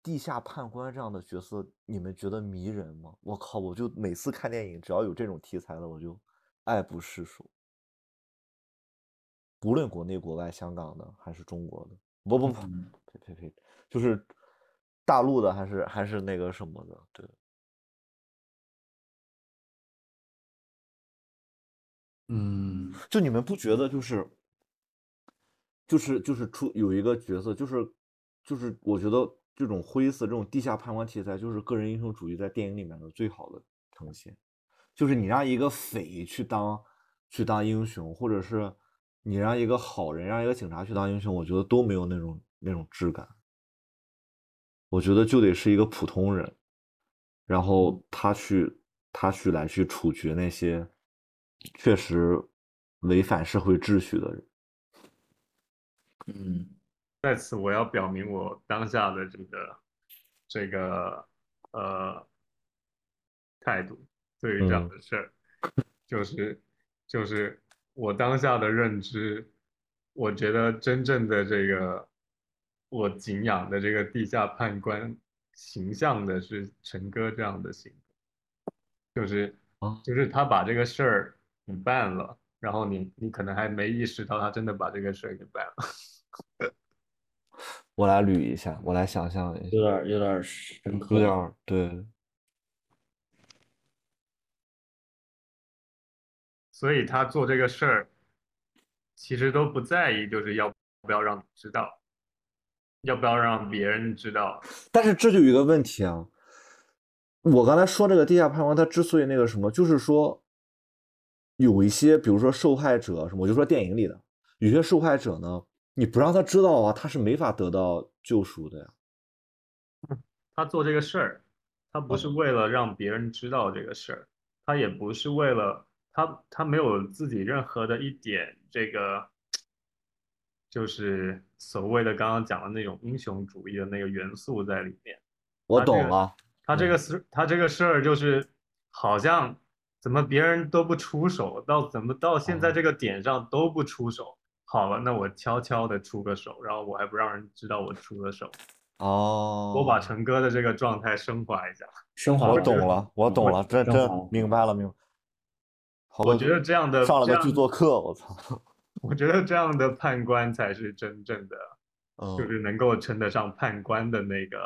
地下判官这样的角色，你们觉得迷人吗？我靠，我就每次看电影，只要有这种题材的，我就爱不释手。无论国内、国外、香港的还是中国的，不不不，嗯呸呸呸，就是大陆的还是还是那个什么的，对。嗯就你们不觉得就是就是就是出有一个角色，就是就是我觉得这种灰色这种地下判官题材，就是个人英雄主义在电影里面的最好的呈现。就是你让一个匪去当去当英雄，或者是你让一个好人让一个警察去当英雄，我觉得都没有那种那种质感。我觉得就得是一个普通人，然后他去他去来去处决那些确实违反社会秩序的人。嗯在此，我要表明我当下的这个这个呃态度，对于这样嗯。的事儿，就是就是我当下的认知，我觉得真正的这个我敬仰的这个地下判官形象的是陈哥这样的性格，就是啊就是他把这个事儿你办了，然后你你可能还没意识到他真的把这个事儿给办了。我来捋一下，我来想象一下，有点有点深刻，有点对，所以他做这个事儿，其实都不在意，就是要不要让你知道，要不要让别人知道。但是这就有一个问题啊，我刚才说这个地下判官，他之所以那个什么，就是说有一些，比如说受害者什么，我就说电影里的有些受害者呢，你不让他知道啊，他是没法得到救赎的呀。他做这个事儿，他不是为了让别人知道这个事儿，他也不是为了他，他没有自己任何的一点这个，就是所谓的刚刚讲的那种英雄主义的那个元素在里面。我懂了，他这个事，他这个事儿就是好像怎么别人都不出手，到怎么到现在哦这个点上都不出手。好了，那我悄悄的出个手，然后我还不让人知道我出了手，哦，我把陈哥的这个状态升华一下。升华我懂了，我懂了，这这升华了明白了，明白。好我觉得这样的上了个这样剧作课，我操，我觉得这样的判官才是真正的，嗯，就是能够称得上判官的那个、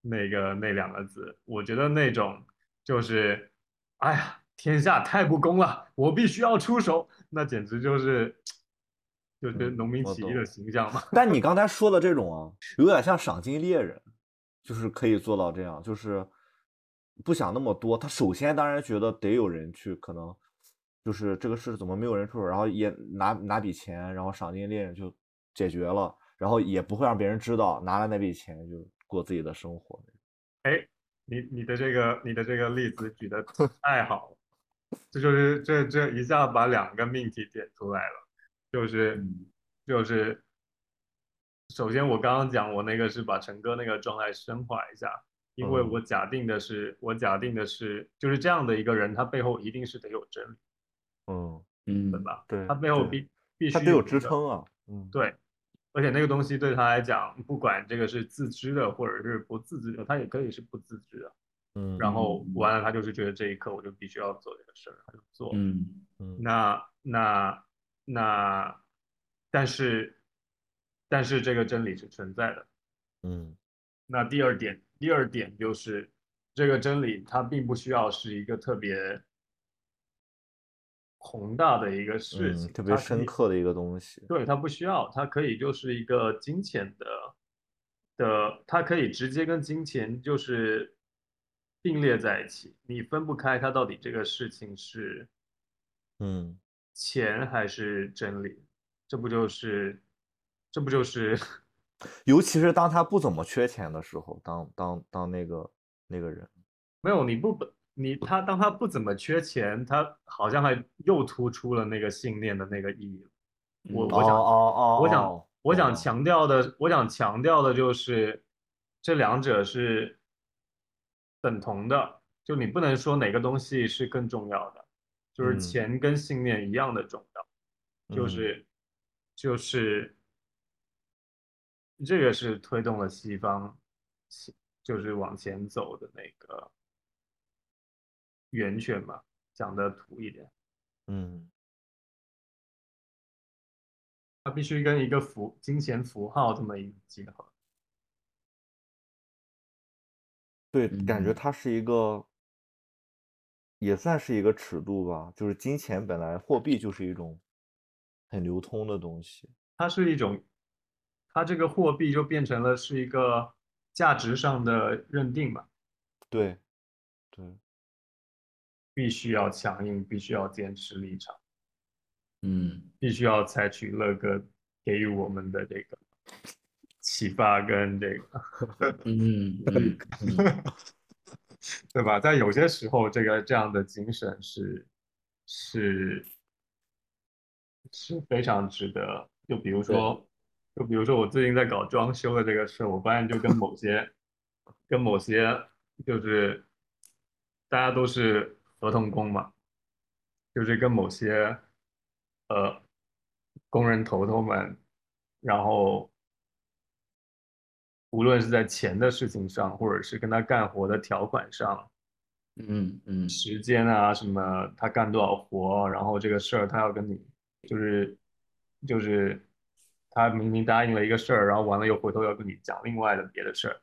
那个、那两个字。我觉得那种就是，哎呀，天下太不公了，我必须要出手，那简直就是，就是嗯农民起义的形象嘛。但你 刚才说的这种啊，有点像赏金猎人，就是可以做到这样，就是不想那么多。他首先当然觉得得有人去，可能就是这个事怎么没有人出手，然后也拿拿笔钱，然后赏金猎人就解决了，然后也不会让别人知道，拿了那笔钱就过自己的生活。哎，你你的这个你的这个例子举的 太好了，这就是这这一下把两个命题点出来了，就是嗯就是，首先我刚刚讲我那个是把陈哥那个状态升华一下，因为嗯我假定的是我假定的是就是这样的一个人，他背后一定是得有真理，嗯，嗯对吧？对他背后必必须他得有支撑啊。嗯，对，而且那个东西对他来讲，不管这个是自知的或者是不自知的，他也可以是不自知的。嗯，然后嗯完了，他就是觉得这一刻我就必须要做这个事儿，他就做。嗯嗯那那那，但是但是这个真理是存在的。嗯那第二点，第二点就是这个真理它并不需要是一个特别宏大的一个事情，嗯，特别深刻的一个东西。对，它不需要，它可以就是一个金钱的的，它可以直接跟金钱就是并列在一起，你分不开它到底这个事情是嗯钱还是真理，这不就是这不就是 尤其是当他不怎么缺钱的时候，当当当那个那个人，没有，你不不你他当他不怎么缺钱，他好像还又突出了那个信念的那个意义。我我想哦哦哦，我想哦我想哦强调的，我想强调的就是这两者是等同的，就你不能说哪个东西是更重要的，就是嗯。钱跟信念一样的重要，就嗯。是就是这个是推动了西方就是往前走的那个源泉嘛，讲的土一点。嗯。它必须跟一个符金钱符号这么一结合。对，感觉嗯。它是一个，也算是一个尺度吧。就是金钱本来货币就是一种很流通的东西。它是一种，它这个货币就变成了是一个价值上的认定吧，对，对，必须要强硬，必须要坚持立场，嗯必须要采取乐哥给予我们的这个启发跟这个，嗯嗯嗯 对吧？在有些时候，这个这样的精神是是是非常值得。就比如说，就比如说我最近在搞装修的这个事，我发现就跟某些跟某些就是大家都是合同工嘛，就是跟某些呃工人头头们，然后无论是在钱的事情上，或者是跟他干活的条款上，嗯嗯时间啊什么，他干多少活，然后这个事儿他要跟你，就是就是他明明答应了一个事儿，然后完了又回头要跟你讲另外的别的事儿，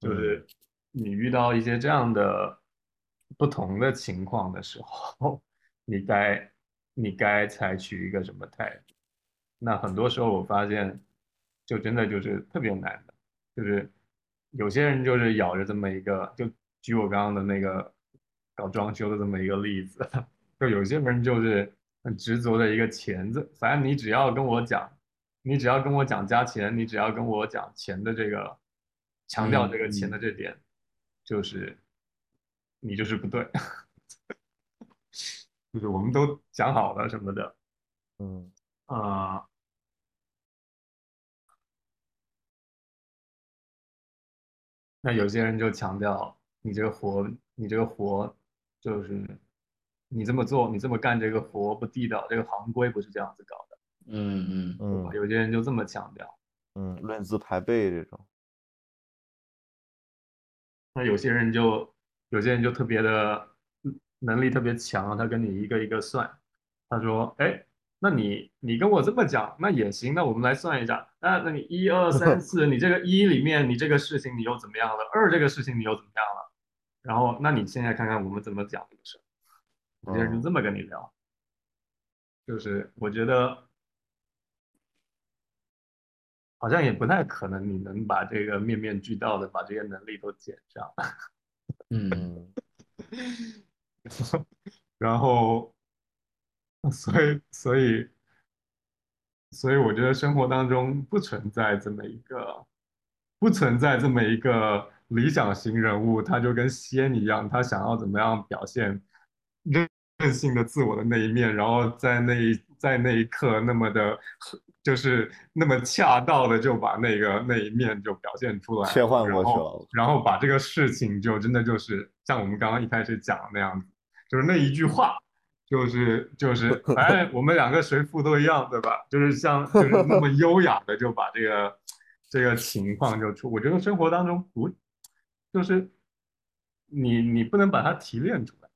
就是你遇到一些这样的不同的情况的时候，你该你该采取一个什么态度？那很多时候我发现，就真的就是特别难的，就是有些人就是咬着这么一个，就举我刚刚的那个搞装修的这么一个例子，就有些人就是很执着的一个钱字，反正你只要跟我讲，你只要跟我讲加钱，你只要跟我讲钱的这个，强调这个钱的。这点，就是你就是不对，就是我们都讲好了什么的，嗯。啊、那有些人就强调你这个活，你这个活就是你这么做，你这么干这个活不地道，这个行规不是这样子搞的。嗯嗯嗯有些人就这么强调，嗯，论资排辈这种。那有些人就有些人就特别的嗯能力特别强，他跟你一个一个算，他说，哎，那你你跟我这么讲，那也行，那我们来算一下，那那你一二 三四，你这个一里面你这个事情你又怎么样了？二这个事情你又怎么样了？然后那你现在看看我们怎么讲这个事儿，有些人就这么跟你聊，就是我觉得好像也不太可能你能把这个面面俱到的把这些能力都减上。嗯嗯 然后，所以所以所以我觉得生活当中不存在这么一个，不存在这么一个理想型人物，他就跟仙一样，他想要怎么样表现任任性的自我的那一面，然后在那一在那一刻那么的，就是那么恰到的就把那个那一面就表现出来，切换过去然后了然后把这个事情就真的就是像我们刚刚一开始讲的那样子，就是那一句话，就是就是，哎，我们两个谁富都一样，对吧？就是像就是那么优雅的就把这个这个情况就出，我觉得生活当中不就是你你不能把它提炼出来，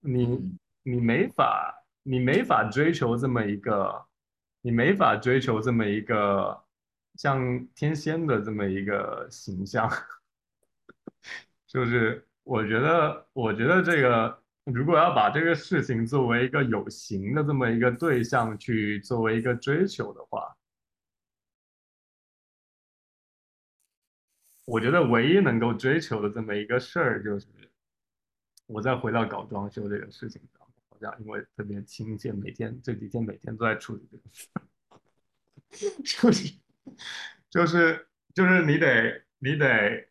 你嗯你没法你没法追求这么一个，你没法追求这么一个像天仙的这么一个形象。就是我觉得，我觉得这个如果要把这个事情作为一个有形的这么一个对象去作为一个追求的话，我觉得唯一能够追求的这么一个事儿，就是我再回到搞装修这个事情上，好像因为特别亲切，每天这几天每天都在处理这个事 处理就是就是你得你得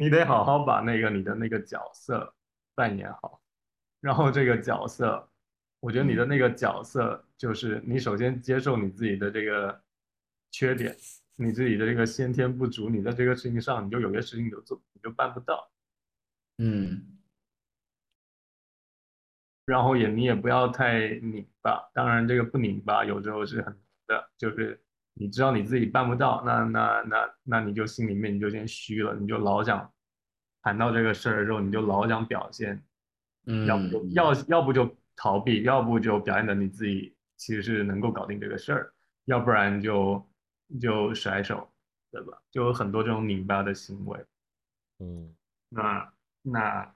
你得好好把那个你的那个角色扮演好，然后这个角色，我觉得你的那个角色就是你首先接受你自己的这个缺点，你自己的这个先天不足，你在这个事情上你就有些事情你就做你就办不到，嗯。然后也你也不要太拧巴，当然这个不拧巴有时候是很难的，就是你知道你自己办不到，那那那那你就心里面你就先虚了，你就老想谈到这个事儿的时候，你就老想表现，要不要要不就逃避，要不就表现的你自己其实是能够搞定这个事儿，要不然就就甩手，对吧？就有很多这种拧巴的行为。嗯那那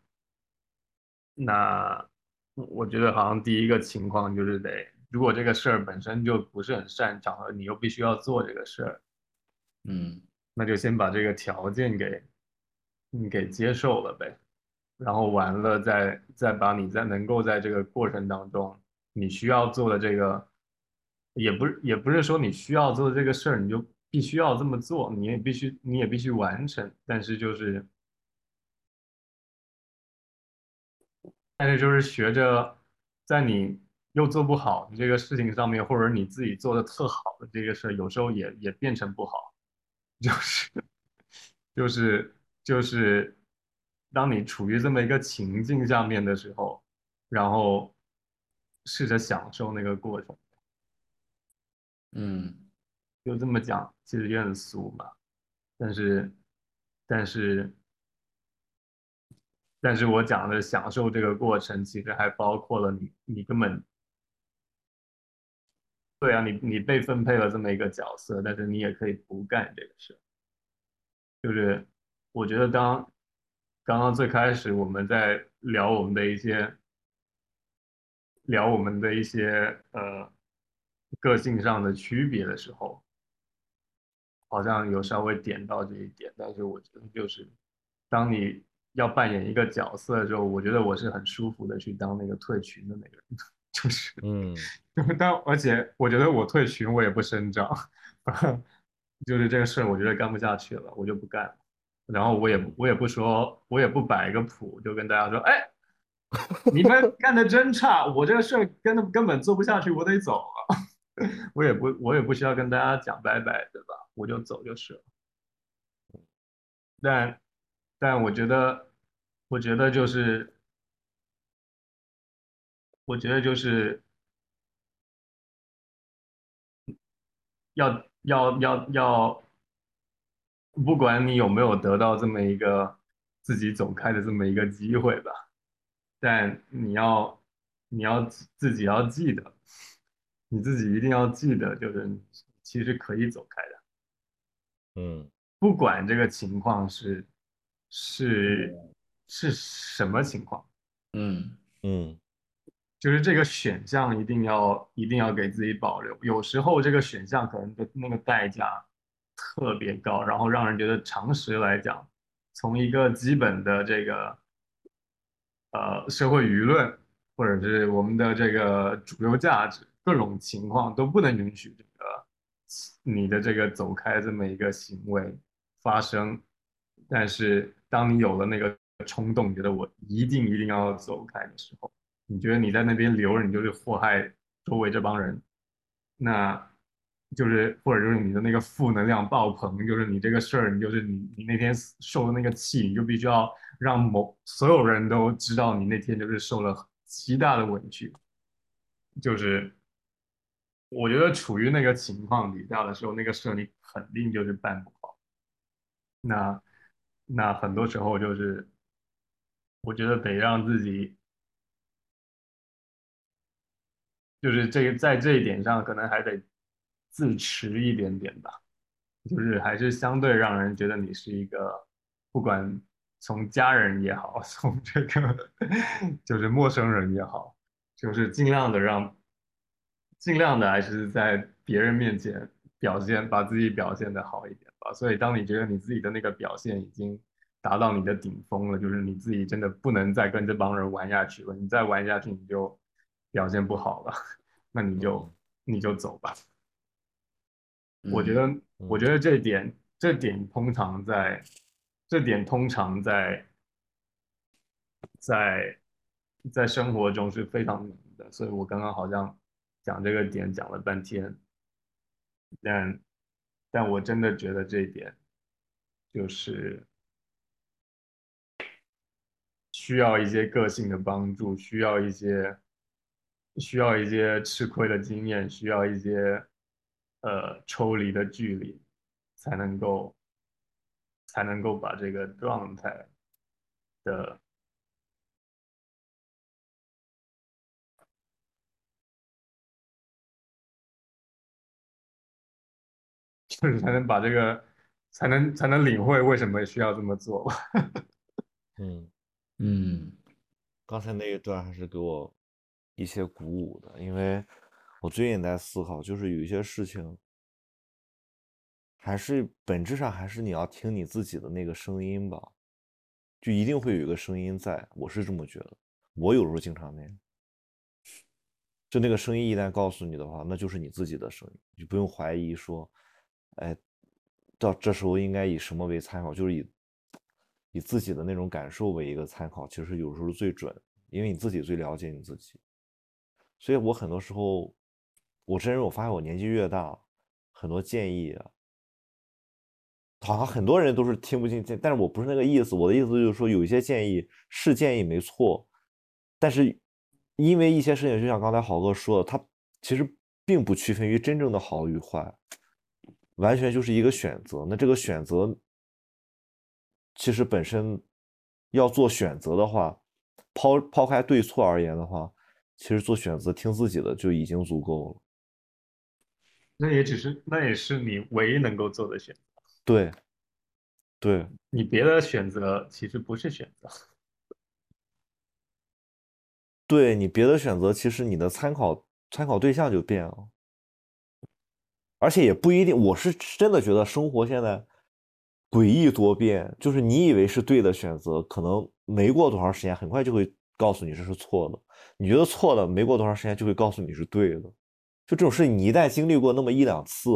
那，我觉得好像第一个情况就是得，如果这个事儿本身就不是很擅长，而你又必须要做这个事儿，嗯那就先把这个条件给你给接受了呗，然后完了再再把你在能够在这个过程当中你需要做的这个，也不是也不是说你需要做的这个事儿你就必须要这么做，你也必须你也必须完成，但是就是。但是就是学着在你又做不好你这个事情上面，或者你自己做的特好的这个事儿，有时候也也变成不好，就是就是就是，当你处于这么一个情境下面的时候，然后试着享受那个过程，嗯就这么讲，其实也很俗嘛，但是但是。但是我讲的享受这个过程，其实还包括了你，你根本，对啊，你你被分配了这么一个角色，但是你也可以不干这个事。就是我觉得当刚刚最开始我们在聊我们的一些聊我们的一些呃个性上的区别的时候，好像有稍微点到这一点，但是我觉得就是当你要扮演一个角色的时候，我觉得我是很舒服的去当那个退群的那个人，就是嗯 但而且我觉得我退群我也不声张，就是这个事儿我觉得干不下去了，我就不干了。然后我也我也不说，我也不摆一个谱，就跟大家说，哎，你们干的真差，我这个事儿根本根本做不下去，我得走了。我也不我也不需要跟大家讲拜拜，对吧？我就走就是了。但但我觉得，我觉得就是，我觉得就是要要要要，不管你有没有得到这么一个自己走开的这么一个机会吧，但你要你要自己要记得，你自己一定要记得，就是其实可以走开的。嗯。不管这个情况是是是什么情况，嗯。嗯就是这个选项一定要一定要给自己保留。有时候这个选项可能的那个代价特别高，然后让人觉得常识来讲，从一个基本的这个呃社会舆论或者是我们的这个主流价值，各种情况都不能允许这个你的这个走开这么一个行为发生。但是当你有了那个冲动，觉得我一定一定要走开的时候，你觉得你在那边留着，你就是祸害周围这帮人，那就是或者就是你的那个负能量爆棚，就是你这个事儿，你就是你你那天受的那个气，你就必须要让某所有人都知道你那天就是受了极大的委屈，就是我觉得处于那个情况底下的时候，那个事儿你肯定就是办不好。那那很多时候就是，我觉得得让自己，就是这个在这一点上可能还得自持一点点吧，就是还是相对让人觉得你是一个，不管从家人也好，从这个就是陌生人也好，就是尽量的让，尽量的还是在别人面前表现，把自己表现的好一点吧。所以当你觉得你自己的那个表现已经达到你的顶峰了，就是你自己真的不能再跟这帮人玩下去了，你再玩下去你就表现不好了，那你就你就走吧。我觉嗯得，我觉得这点，这点通常在，这点通常在，在，在生活中是非常难的。所以我刚刚好像讲这个点讲了半天，但，但我真的觉得这一点，就是需要一些个性的帮助，需要一些，需要一些吃亏的经验，需要一些。呃，抽离的距离，才能够，才能够把这个状态的，就是才能把这个，才能才能领会为什么需要这么做吧。嗯，嗯刚才那一段还是给我一些鼓舞的，因为我最近在思考，就是有一些事情，还是本质上还是你要听你自己的那个声音吧，就一定会有一个声音在，我是这么觉得，我有时候经常那样，就那个声音一旦告诉你的话，那就是你自己的声音，你就不用怀疑说，哎，到这时候应该以什么为参考，就是以以自己的那种感受为一个参考，其实有时候最准，因为你自己最了解你自己。所以我很多时候，我真是我发现我年纪越大，很多建议啊，好像很多人都是听不进去，但是我不是那个意思，我的意思就是说，有一些建议是建议没错，但是因为一些事情，就像刚才好哥说的，它其实并不区分于真正的好与坏，完全就是一个选择。那这个选择，其实本身要做选择的话，抛抛开对错而言的话，其实做选择听自己的就已经足够了。那也只是，那也是你唯一能够做的选择。对，对，你别的选择其实不是选择。对你别的选择，其实你的参考参考对象就变了，而且也不一定。我是真的觉得生活现在诡异多变，就是你以为是对的选择，可能没过多长时间，很快就会告诉你这是错的。你觉得错了，没过多长时间就会告诉你是对的。就这种事情，你一旦经历过那么一两次，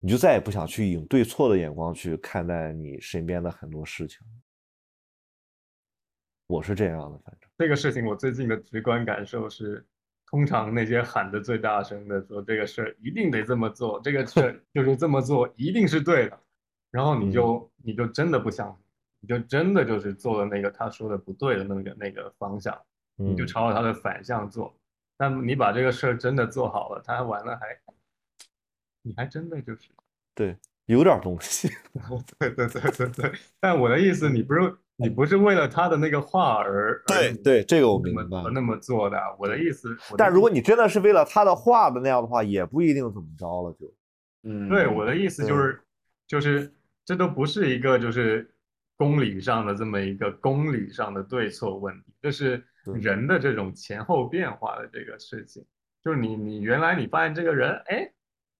你就再也不想去以对错的眼光去看待你身边的很多事情。我是这样的，反正。这个事情我最近的直观感受是，通常那些喊得最大声的说这个事儿一定得这么做，这个事儿 就是这么做一定是对的，然后你就你就真的不相信，你就真的就是做了那个他说的不对的那个那个方向，你就嗯朝着他的反向做。那么你把这个事儿真的做好了，他还完了还，你还真的就是，对，有点东西。对对对对对。但我的意思，你不是你不是为了他的那个话而对对，这个我明白而。那么做的。我的意思，但如果你真的是为了他的话的那样的话，也不一定怎么着了就。嗯，对我的意思就是，就是这都不是一个就是公理上的这么一个公理上的对错问题，这是对人的这种前后变化的这个事情。就是你你原来你发现这个人，哎，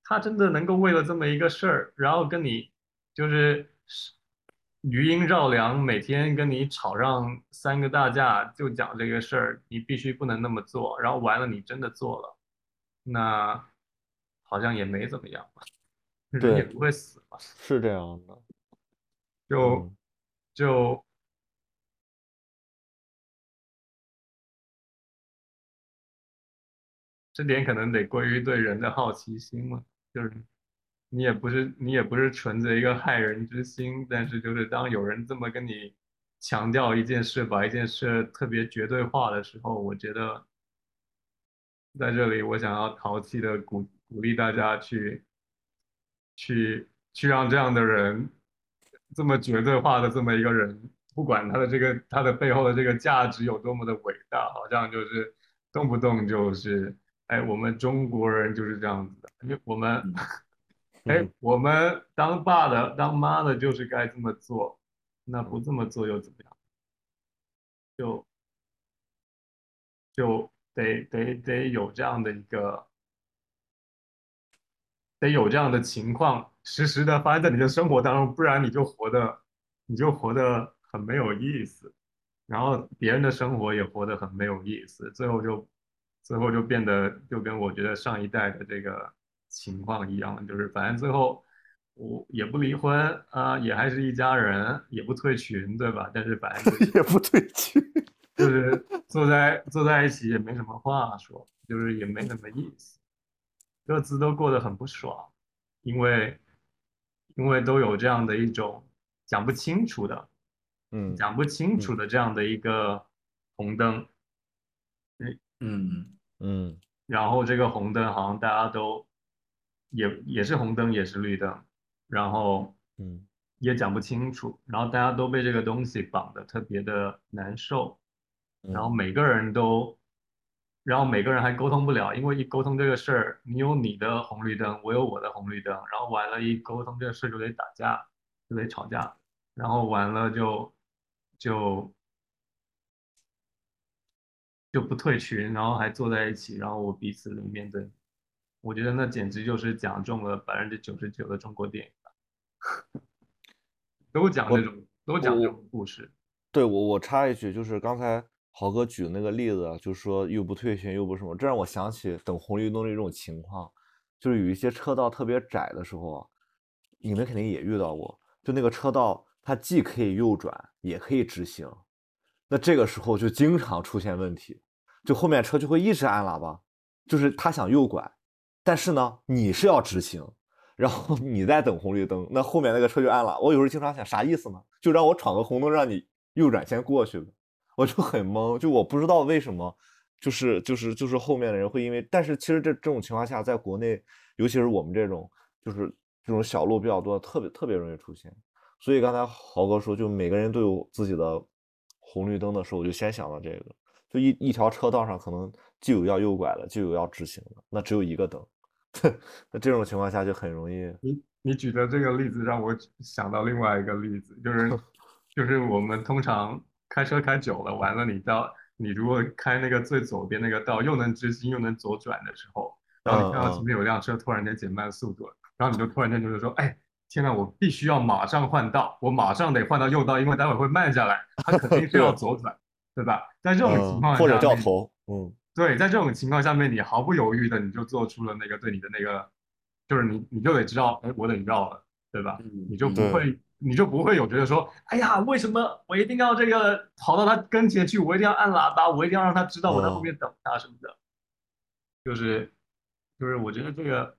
他真的能够为了这么一个事儿，然后跟你就是余音绕梁，每天跟你吵上三个大架，就讲这个事儿，你必须不能那么做，然后完了你真的做了，那好像也没怎么样吧，人也不会死嘛，是这样的。就嗯就这点可能得归于对人的好奇心嘛，就是你也不是你也不是存着一个害人之心，但是就是当有人这么跟你强调一件事，把一件事特别绝对化的时候，我觉得在这里我想要淘气的鼓鼓励大家去去去让这样的人这么绝对化的这么一个人，不管他的这个他的背后的这个价值有多么的伟大，好像就是动不动就是。哎，我们中国人就是这样子的，因为我们，哎嗯，我们当爸的、当妈的，就是该这么做，那不这么做又怎么样？就就得得得有这样的一个，得有这样的情况实时的发生在你的生活当中，不然你就活的你就活的很没有意思，然后别人的生活也活得很没有意思，最后就。最后就变得就跟我觉得上一代的这个情况一样，就是反正最后我也不离婚啊、也还是一家人，也不退群，对吧？但是反正就是 也不退群。就是坐在坐在一起也没什么话说，就是也没什么意思，各自都过得很不爽，因为因为都有这样的一种讲不清楚的，嗯讲不清楚的这样的一个红灯，嗯嗯然后这个红灯好像大家都也也是红灯也是绿灯，然后嗯。也讲不清楚，然后大家都被这个东西绑得特别的难受。然后。嗯每个人都，然后每个人还沟通不了，因为一沟通这个事儿，你有你的红绿灯，我有我的红绿灯，然后完了，一沟通这个事儿就得打架，就得吵架，然后完了就就就不退群，然后还坐在一起，然后我彼此的面对，我觉得那简直就是讲中了百分之九十九的中国电影吧，都讲这种都讲这种故事，对我我插一句，就是刚才豪哥举的那个例子啊，就是说又不退群又不什么，这让我想起等红绿灯的一种情况，就是有一些车道特别窄的时候啊，你们肯定也遇到过，就那个车道它既可以右转，也可以直行，那这个时候就经常出现问题，就后面车就会一直按喇叭，就是他想右拐，但是呢你是要直行，然后你在等红绿灯，那后面那个车就按了。我有时候经常想，啥意思呢？就让我闯个红灯，让你右转先过去呗。我就很懵，就我不知道为什么，就是就是就是后面的人会因为，但是其实这这种情况下，在国内，尤其是我们这种就是这种小路比较多，特别特别容易出现。所以刚才豪哥说，就每个人都有自己的红绿灯的时候，我就先想到这个，就一一条车道上可能既有要右拐的，就有要直行的，那只有一个灯。那这种情况下就很容易，你你举的这个例子让我想到另外一个例子，就是 就是我们通常开车开久了，完了你到你如果开那个最左边那个道，又能直行又能左转的时候，然后你看到前面有辆车突然间减慢速度了，然后你就突然间就是说，哎，天呐，我必须要马上换道，我马上得换到右道，因为待会儿会慢下来，他肯定是 要左转，对吧？在这种情嗯，况下，或者掉头，嗯。对，在这种情况下面，你毫不犹豫的你就做出了那个对你的那个，就是你你就得知道，哎，我得绕了，对吧？嗯？你就不会，你就不会有觉得说，哎呀，为什么我一定要这个跑到他跟前去，我一定要按喇叭，我一定要让他知道我在后面等他什么的，就是就是我觉得这个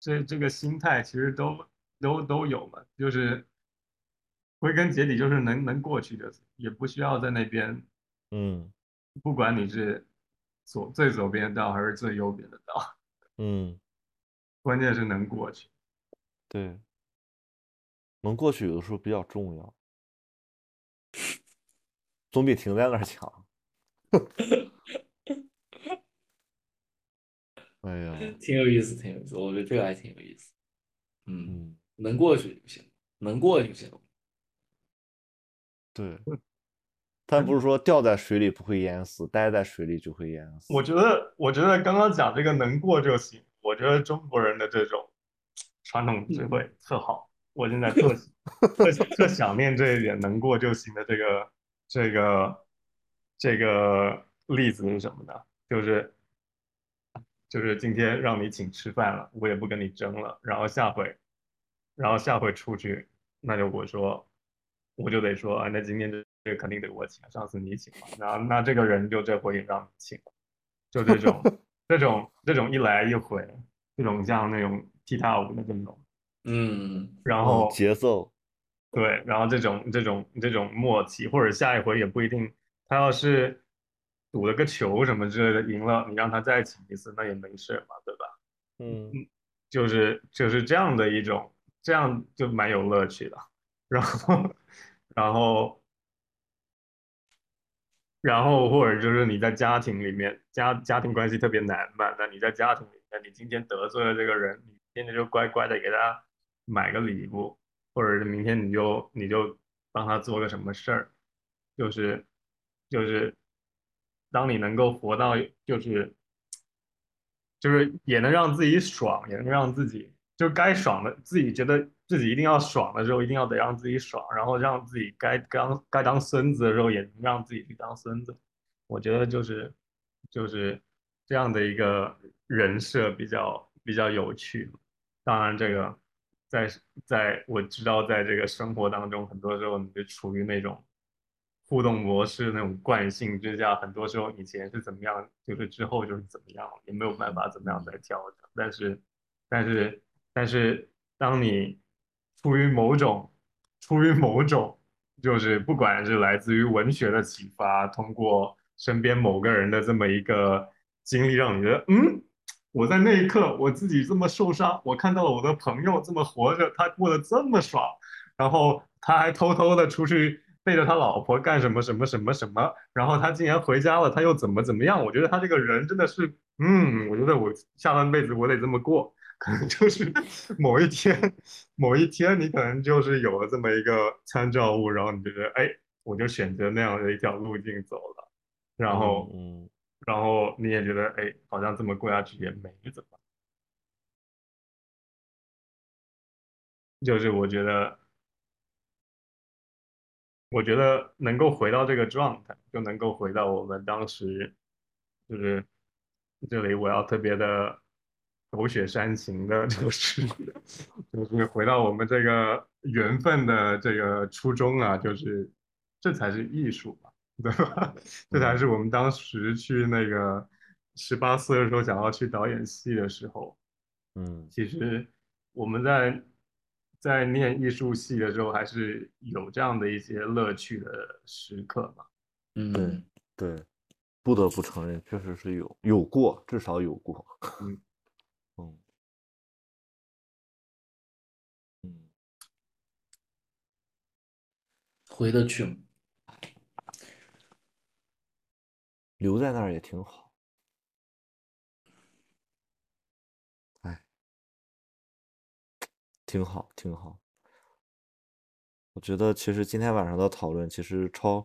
这这个心态其实都都都有嘛，就是归根结底就是能能过去就行，也不需要在那边。嗯不管你是左最左边的道还是最右边的道，嗯，关键是能过去。对，能过去有的时候比较重要，总比停在那儿强。哎呀，挺有意思，挺有意思，我觉得这个还挺有意思。嗯，嗯，能过去就行，能过就行。对，但不是说掉在水里不会淹死，待在水里就会淹死。我觉得，我觉得刚刚讲这个能过就行，我觉得中国人的这种传统智慧特好，我现在特特特想念这一点，能过就行的这个这个这个例子是什么呢？就是就是今天让你请吃饭了，我也不跟你争了，然后下回，然后下回出去，那就我说，我就得说，啊，那今天这这肯定得我请，上次你请嘛，然后那这个人就这回也让你请了，就这种 这种这种一来一回，这种像那种踢踏舞的这种，嗯，嗯然后节奏，对，然后这种这种这种默契，或者下一回也不一定，他要是赌了个球什么之类的赢了，你让他再请一次，那也没事嘛，对吧？嗯就是就是这样的一种，这样就蛮有乐趣的。然后然后然后或者就是你在家庭里面，家家庭关系特别难嘛，那你在家庭里面，你今天得罪了这个人，你今天就乖乖的给他买个礼物，或者是明天你就你就帮他做个什么事儿，就是就是当你能够活到就是就是也能让自己爽，也能让自己就该爽的自己觉得自己一定要爽的时候，一定要得让自己爽，然后让自己该当该当孙子的时候，也能让自己去当孙子。我觉得就是就是这样的一个人设比较比较有趣。当然，这个在在我知道，在这个生活当中，很多时候你就处于那种互动模式那种惯性之下，很多时候以前是怎么样，就是之后就是怎么样，也没有办法怎么样再调整。但是，但是，但是，当你出于某种出于某种，就是不管是来自于文学的启发，通过身边某个人的这么一个经历，让你觉得，嗯，我在那一刻我自己这么受伤，我看到了我的朋友这么活着，他过得这么爽，然后他还偷偷的出去背着他老婆干什么什么什么什么，然后他竟然回家了，他又怎么怎么样？我觉得他这个人真的是，嗯，我觉得我下半辈子我得这么过。可能就是 某一天，某一天你可能就是有了这么一个参照物，然后你觉得，哎，我就选择那样的一条路径走了，然后，嗯，然后你也觉得，哎，好像这么过下去也没怎么，就是我觉得，我觉得能够回到这个状态，就能够回到我们当时，就是这里我要特别的。狗血煽情的，就是就是回到我们这个缘分的这个初衷啊，就是这才是艺术嘛，对吧？这才是我们当时去那个十八岁的时候想要去导演系的时候，嗯，其实我们在在念艺术系的时候，还是有这样的一些乐趣的时刻嘛。嗯，对对，不得不承认，确实是有有过，至少有过。嗯 嗯嗯，回得去吗？留在那儿也挺好。挺好，挺好。我觉得其实今天晚上的讨论其实超，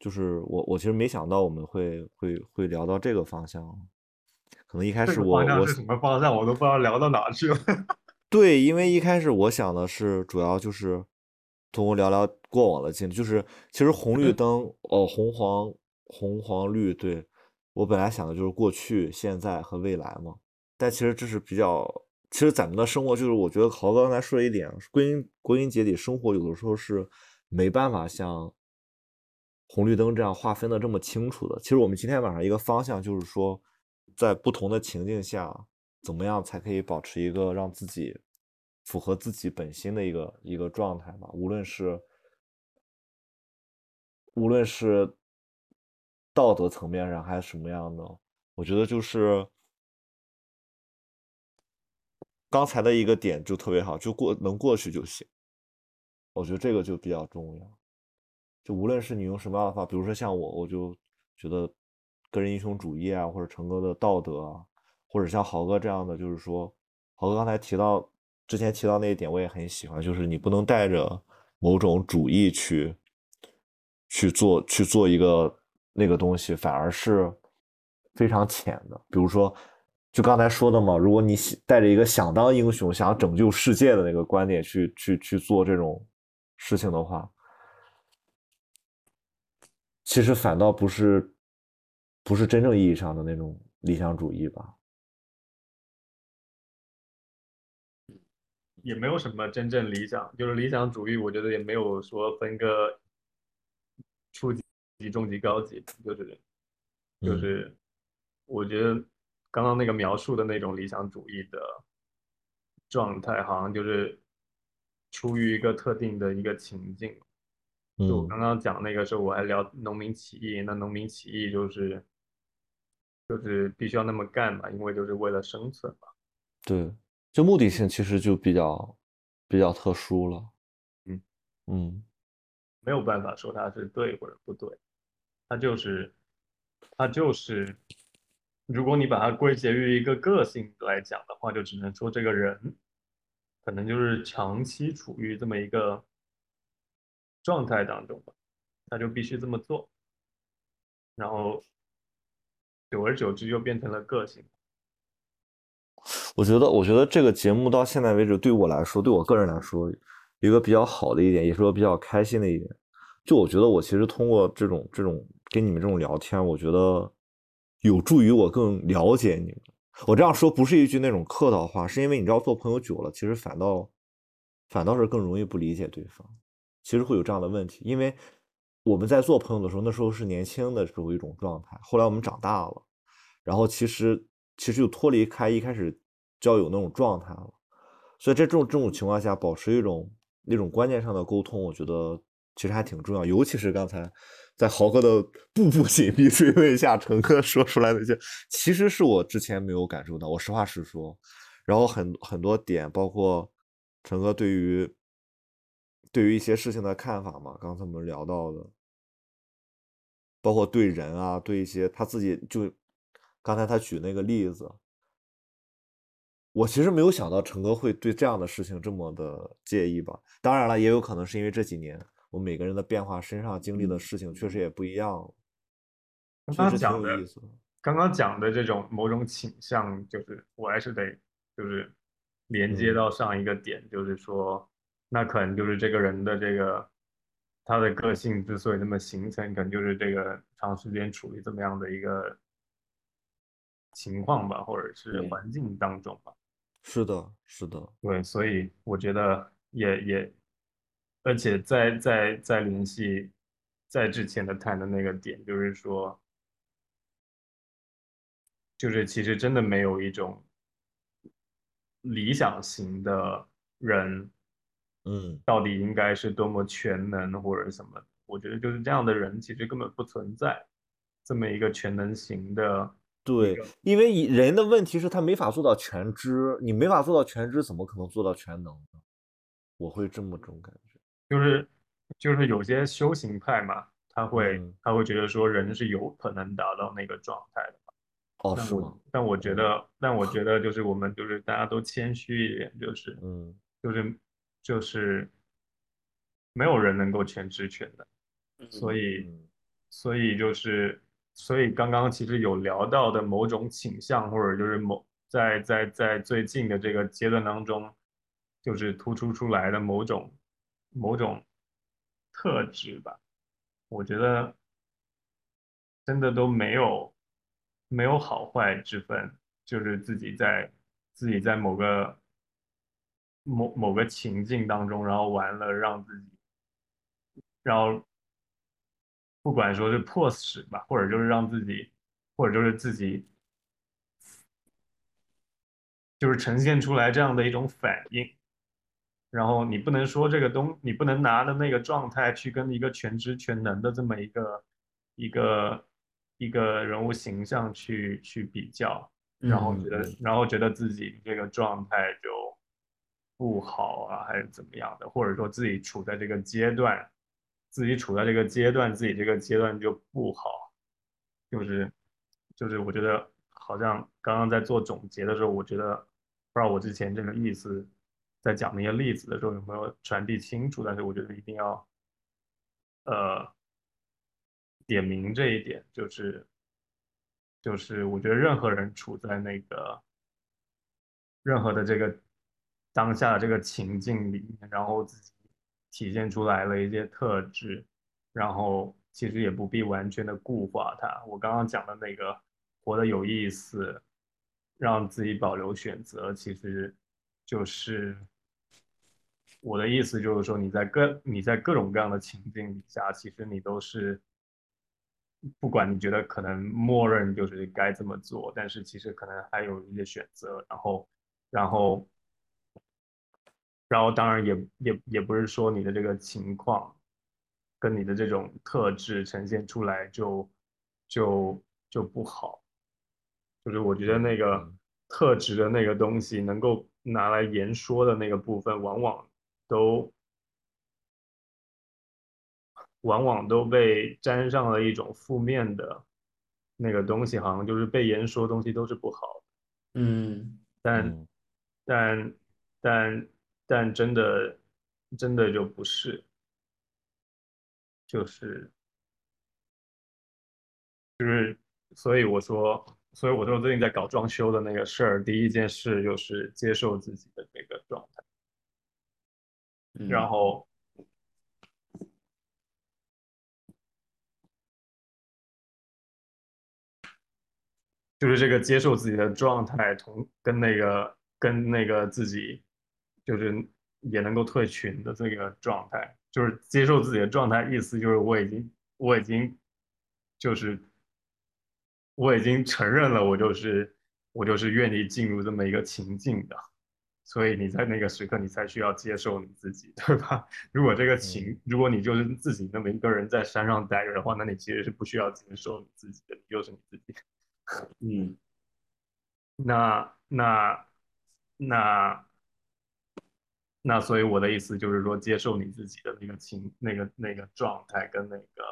就是我我其实没想到我们会会会聊到这个方向。可能一开始我我什么方向，我都不知道聊到哪去了。对，因为一开始我想的是，主要就是通过聊聊过往的经历，就是其实红绿灯，哦，红黄红黄绿，对，我本来想的就是过去、现在和未来嘛。但其实这是比较，其实咱们的生活就是，我觉得豪哥刚才说的一点，归根归根结底，生活有的时候是没办法像红绿灯这样划分的这么清楚的。其实我们今天晚上一个方向就是说，在不同的情境下，怎么样才可以保持一个让自己符合自己本心的一个一个状态吧？无论是无论是道德层面上还是什么样的，我觉得就是刚才的一个点就特别好，就过能过去就行。我觉得这个就比较重要。就无论是你用什么样的方法，比如说像我，我就觉得个人英雄主义啊，或者成哥的道德啊，或者像豪哥这样的，就是说，豪哥刚才提到之前提到那一点，我也很喜欢，就是你不能带着某种主义去去做去做一个那个东西，反而是非常浅的。比如说，就刚才说的嘛，如果你带着一个想当英雄、想拯救世界的那个观点去去去做这种事情的话，其实反倒不是不是真正意义上的那种理想主义吧。也没有什么真正理想，就是理想主义，我觉得也没有说分个初级、中级、高级，就是就嗯是，我觉得刚刚那个描述的那种理想主义的状态，好像就是出于一个特定的一个情境。就我嗯刚刚讲那个时候，我还聊农民起义，那农民起义就是就是必须要那么干嘛，因为就是为了生存嘛。对，就目的性其实就比较比较特殊了。嗯嗯没有办法说它是对或者不对，它就是它就是，如果你把它归结于一个个性来讲的话，就只能说这个人可能就是长期处于这么一个状态当中吧，他就必须这么做，然后久而久之就变成了个性。我觉得，我觉得这个节目到现在为止，对我来说，对我个人来说，一个比较好的一点，也是我比较开心的一点，就我觉得我其实通过这种这种跟你们这种聊天，我觉得有助于我更了解你们。我这样说不是一句那种客套话，是因为你知道做朋友久了，其实反倒反倒是更容易不理解对方。其实会有这样的问题，因为我们在做朋友的时候，那时候是年轻的时候一种状态，后来我们长大了，然后其实其实就脱离开一开始交友那种状态了。所以在这种这种情况下，保持一种那种观念上的沟通，我觉得其实还挺重要。尤其是刚才在豪哥的步步紧逼追问下，陈哥说出来的一些，其实是我之前没有感受到。我实话实说，然后很很多点，包括陈哥对于对于一些事情的看法嘛，刚才我们聊到的，包括对人啊，对一些他自己就刚才他举那个例子。我其实没有想到陈哥会对这样的事情这么的介意吧。当然了，也有可能是因为这几年我每个人的变化，身上经历的事情确实也不一样了，刚刚讲的。刚刚讲的这种某种倾向，就是我还是得就是连接嗯到上一个点，就是说，那可能就是这个人的这个他的个性之所以那么形成，可能就是这个长时间处于这么样的一个情况吧，或者是环境当中吧。是的，是的，对，所以我觉得也也，而且在在在联系在之前的谈的那个点，就是说，就是其实真的没有一种理想型的人嗯，到底应该是多么全能或者什么，我觉得就是这样的人其实根本不存在这么一个全能型的一对个，因为人的问题是他没法做到全知，你没法做到全知，怎么可能做到全能呢？我会这么种感觉。就是就是有些修行派嘛，他会嗯他会觉得说人是有可能达到那个状态的。哦，但我是吗？但我觉哦得，但我觉得就是我们就是大家都谦虚一点，就是嗯就是就是没有人能够全知全能，所以嗯所以就是所以刚刚其实有聊到的某种倾向，或者就是某在在在最近的这个阶段当中，就是突出出来的某种某种特质吧，我觉得真的都没有没有好坏之分，就是自己在自己在某个某某个情境当中，然后完了让自己，然后不管说是迫使吧，或者就是让自己，或者就是自己，就是呈现出来这样的一种反应。然后你不能说这个东，你不能拿的那个状态去跟一个全知全能的这么一个一个一个人物形象去去比较，然后嗯觉得，然后觉得自己这个状态就不好啊，还是怎么样的，或者说自己处在这个阶段，自己处在这个阶段，自己这个阶段就不好，就是就是我觉得好像刚刚在做总结的时候，我觉得不知道我之前这个意思在讲那些例子的时候有没有传递清楚，但是我觉得一定要呃点明这一点，就是就是我觉得任何人处在那个任何的这个当下这个情境里面，然后自己体现出来了一些特质，然后其实也不必完全的固化它。我刚刚讲的那个活得有意思，让自己保留选择，其实就是我的意思，就是说你在各你在各种各样的情境底下，其实你都是。不管你觉得可能默认就是该这么做，但是其实可能还有一些选择，然后，然后，然后当然也也也不是说你的这个情况跟你的这种特质呈现出来就就就不好，就是我觉得那个嗯特质的那个东西能够拿来言说的那个部分，往往都往往都被沾上了一种负面的那个东西，好像就是被言说东西都是不好，嗯但嗯但但但真的真的就不是，就是就是，所以我说，所以我说最近在搞装修的那个事儿，第一件事就是接受自己的那个状态，嗯，然后就是这个接受自己的状态同跟那个跟那个自己就是也能够退群的这个状态，就是接受自己的状态，意思就是我已经我已经就是我已经承认了，我就是我就是愿意进入这么一个情境的，所以你在那个时刻你才需要接受你自己，对吧？如果这个情，如果你就是自己那么一个人在山上待着的话，那你其实是不需要接受你自己的，你就是你自己。嗯那那那那，所以我的意思就是说，接受你自己的那个情、那个那个状态，跟那个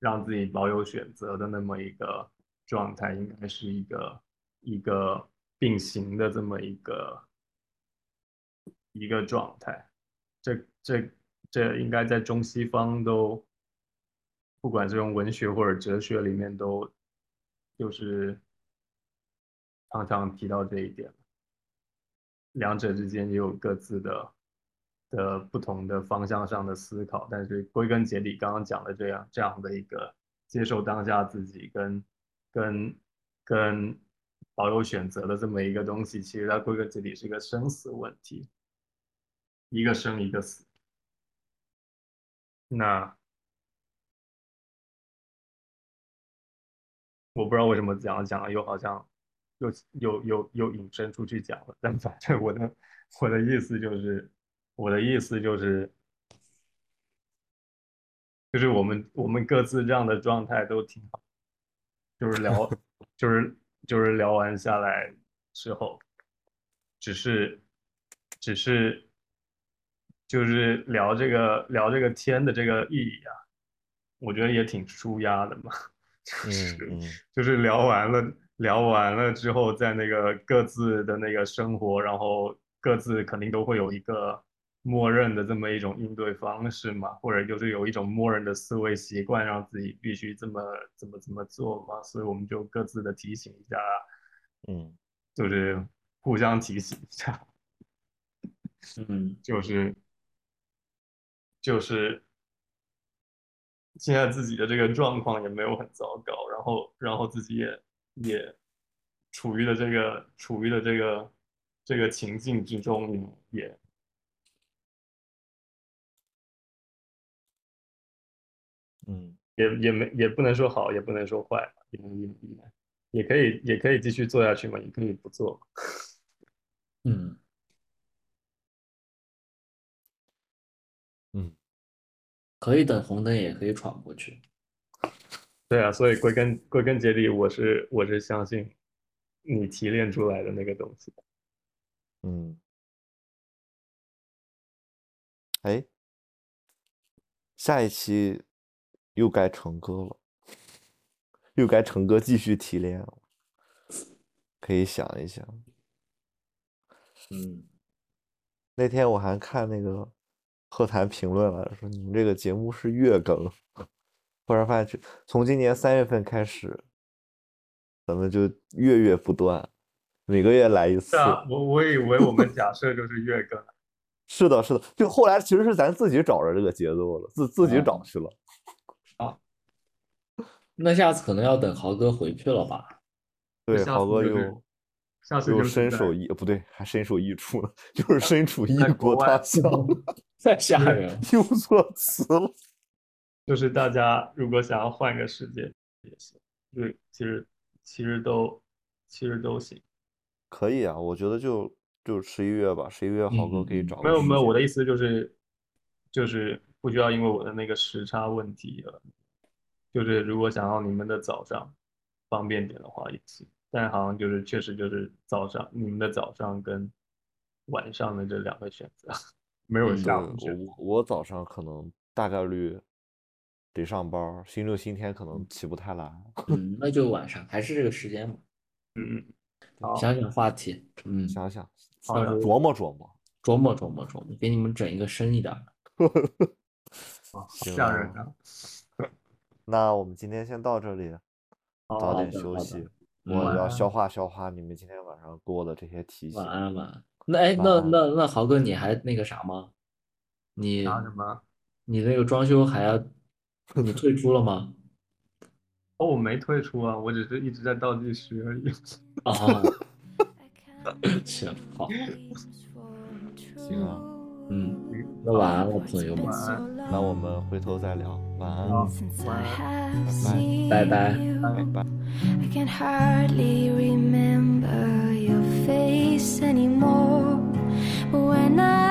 让自己保有选择的那么一个状态，应该是一个一个并行的这么一个一个状态。这这这应该在中西方都，不管是用文学或者哲学里面都，就是常常提到这一点，两者之间也有各自的的不同的方向上的思考，但是归根结底，刚刚讲的这样这样的一个接受当下自己跟跟跟保有选择的这么一个东西，其实它归根结底是一个生死问题，一个生一个死。那我不知道为什么讲着讲着又好像又又又又引申出去讲了，但反正我的我的意思就是，我的意思就是，就是我们我们各自这样的状态都挺好，就是聊就是就是聊完下来之后，只是只是就是聊这个聊这个天的这个意义啊，我觉得也挺舒压的嘛。就是嗯嗯就是聊完了，聊完了之后，在那个各自的那个生活，然后各自肯定都会有一个默认的这么一种应对方式嘛，或者就是有一种默认的思维习惯，让自己必须这么怎么怎么做嘛，所以我们就各自的提醒一下，嗯就是互相提醒一下，嗯就是就是现在自己的这个状况也没有很糟糕，然后然后自己也也处于了这个处于了这个这个情境之中，也。嗯。也也没也不能说好，也不能说坏，也也也也可以也可以继续做下去嘛，也可以不做。嗯 嗯，可以等红灯，也可以闯过去。对啊，所以归根归根结底，我是我是相信你提炼出来的那个东西。嗯，哎，下一期又该成哥了，又该成哥继续提炼了，可以想一想。嗯那天我还看那个贺谈评论了，说你们这个节目是月更，忽然发现这从今年三月份开始，咱们就月月不断，每个月来一次我我以为我们假设就是月更，是的，是的，就后来其实是咱自己找着这个节奏了，自自己找去了。啊那下次可能要等豪哥回去了吧？对，豪哥又下次就身首异，不对，还身首异处了，就是身处异国他乡，太吓人了。用错词了。就是大家如果想要换个世界也行，对，其实其实都其实都行。可以啊，我觉得就就十一月吧，十一月豪哥可以找没有没有，我的意意思就是就是不需要因为我的那个时差问题了，就是如果想要你们的早上方便点的话也行，但好像就是确实就是早上你们的早上跟晚上的这两个选择，没有嗯下午。我我早上可能大概率得上班，星期六星期天可能起不太来。嗯，那就晚上，还是这个时间嘛。嗯，好想想话题，嗯，想想，琢磨琢磨。琢磨 琢磨琢磨，给你们整一个深一点的。好行吓人啊啊！那我们今天先到这里，早好点的好的休息。嗯我要消化消化你们今天晚上给我的这些提醒晚。安晚安。那哎，那那那豪哥，你还那个啥吗？你拿什么？你那个装修还要，你退出了吗？哦，我没退出啊，我只是一直在倒计时而已。啊，行，好，行啊，嗯，那晚安了，朋友们，那我们回头再聊，晚安晚 have 拜拜拜。拜拜。I can hardly remember your face anymore. But when I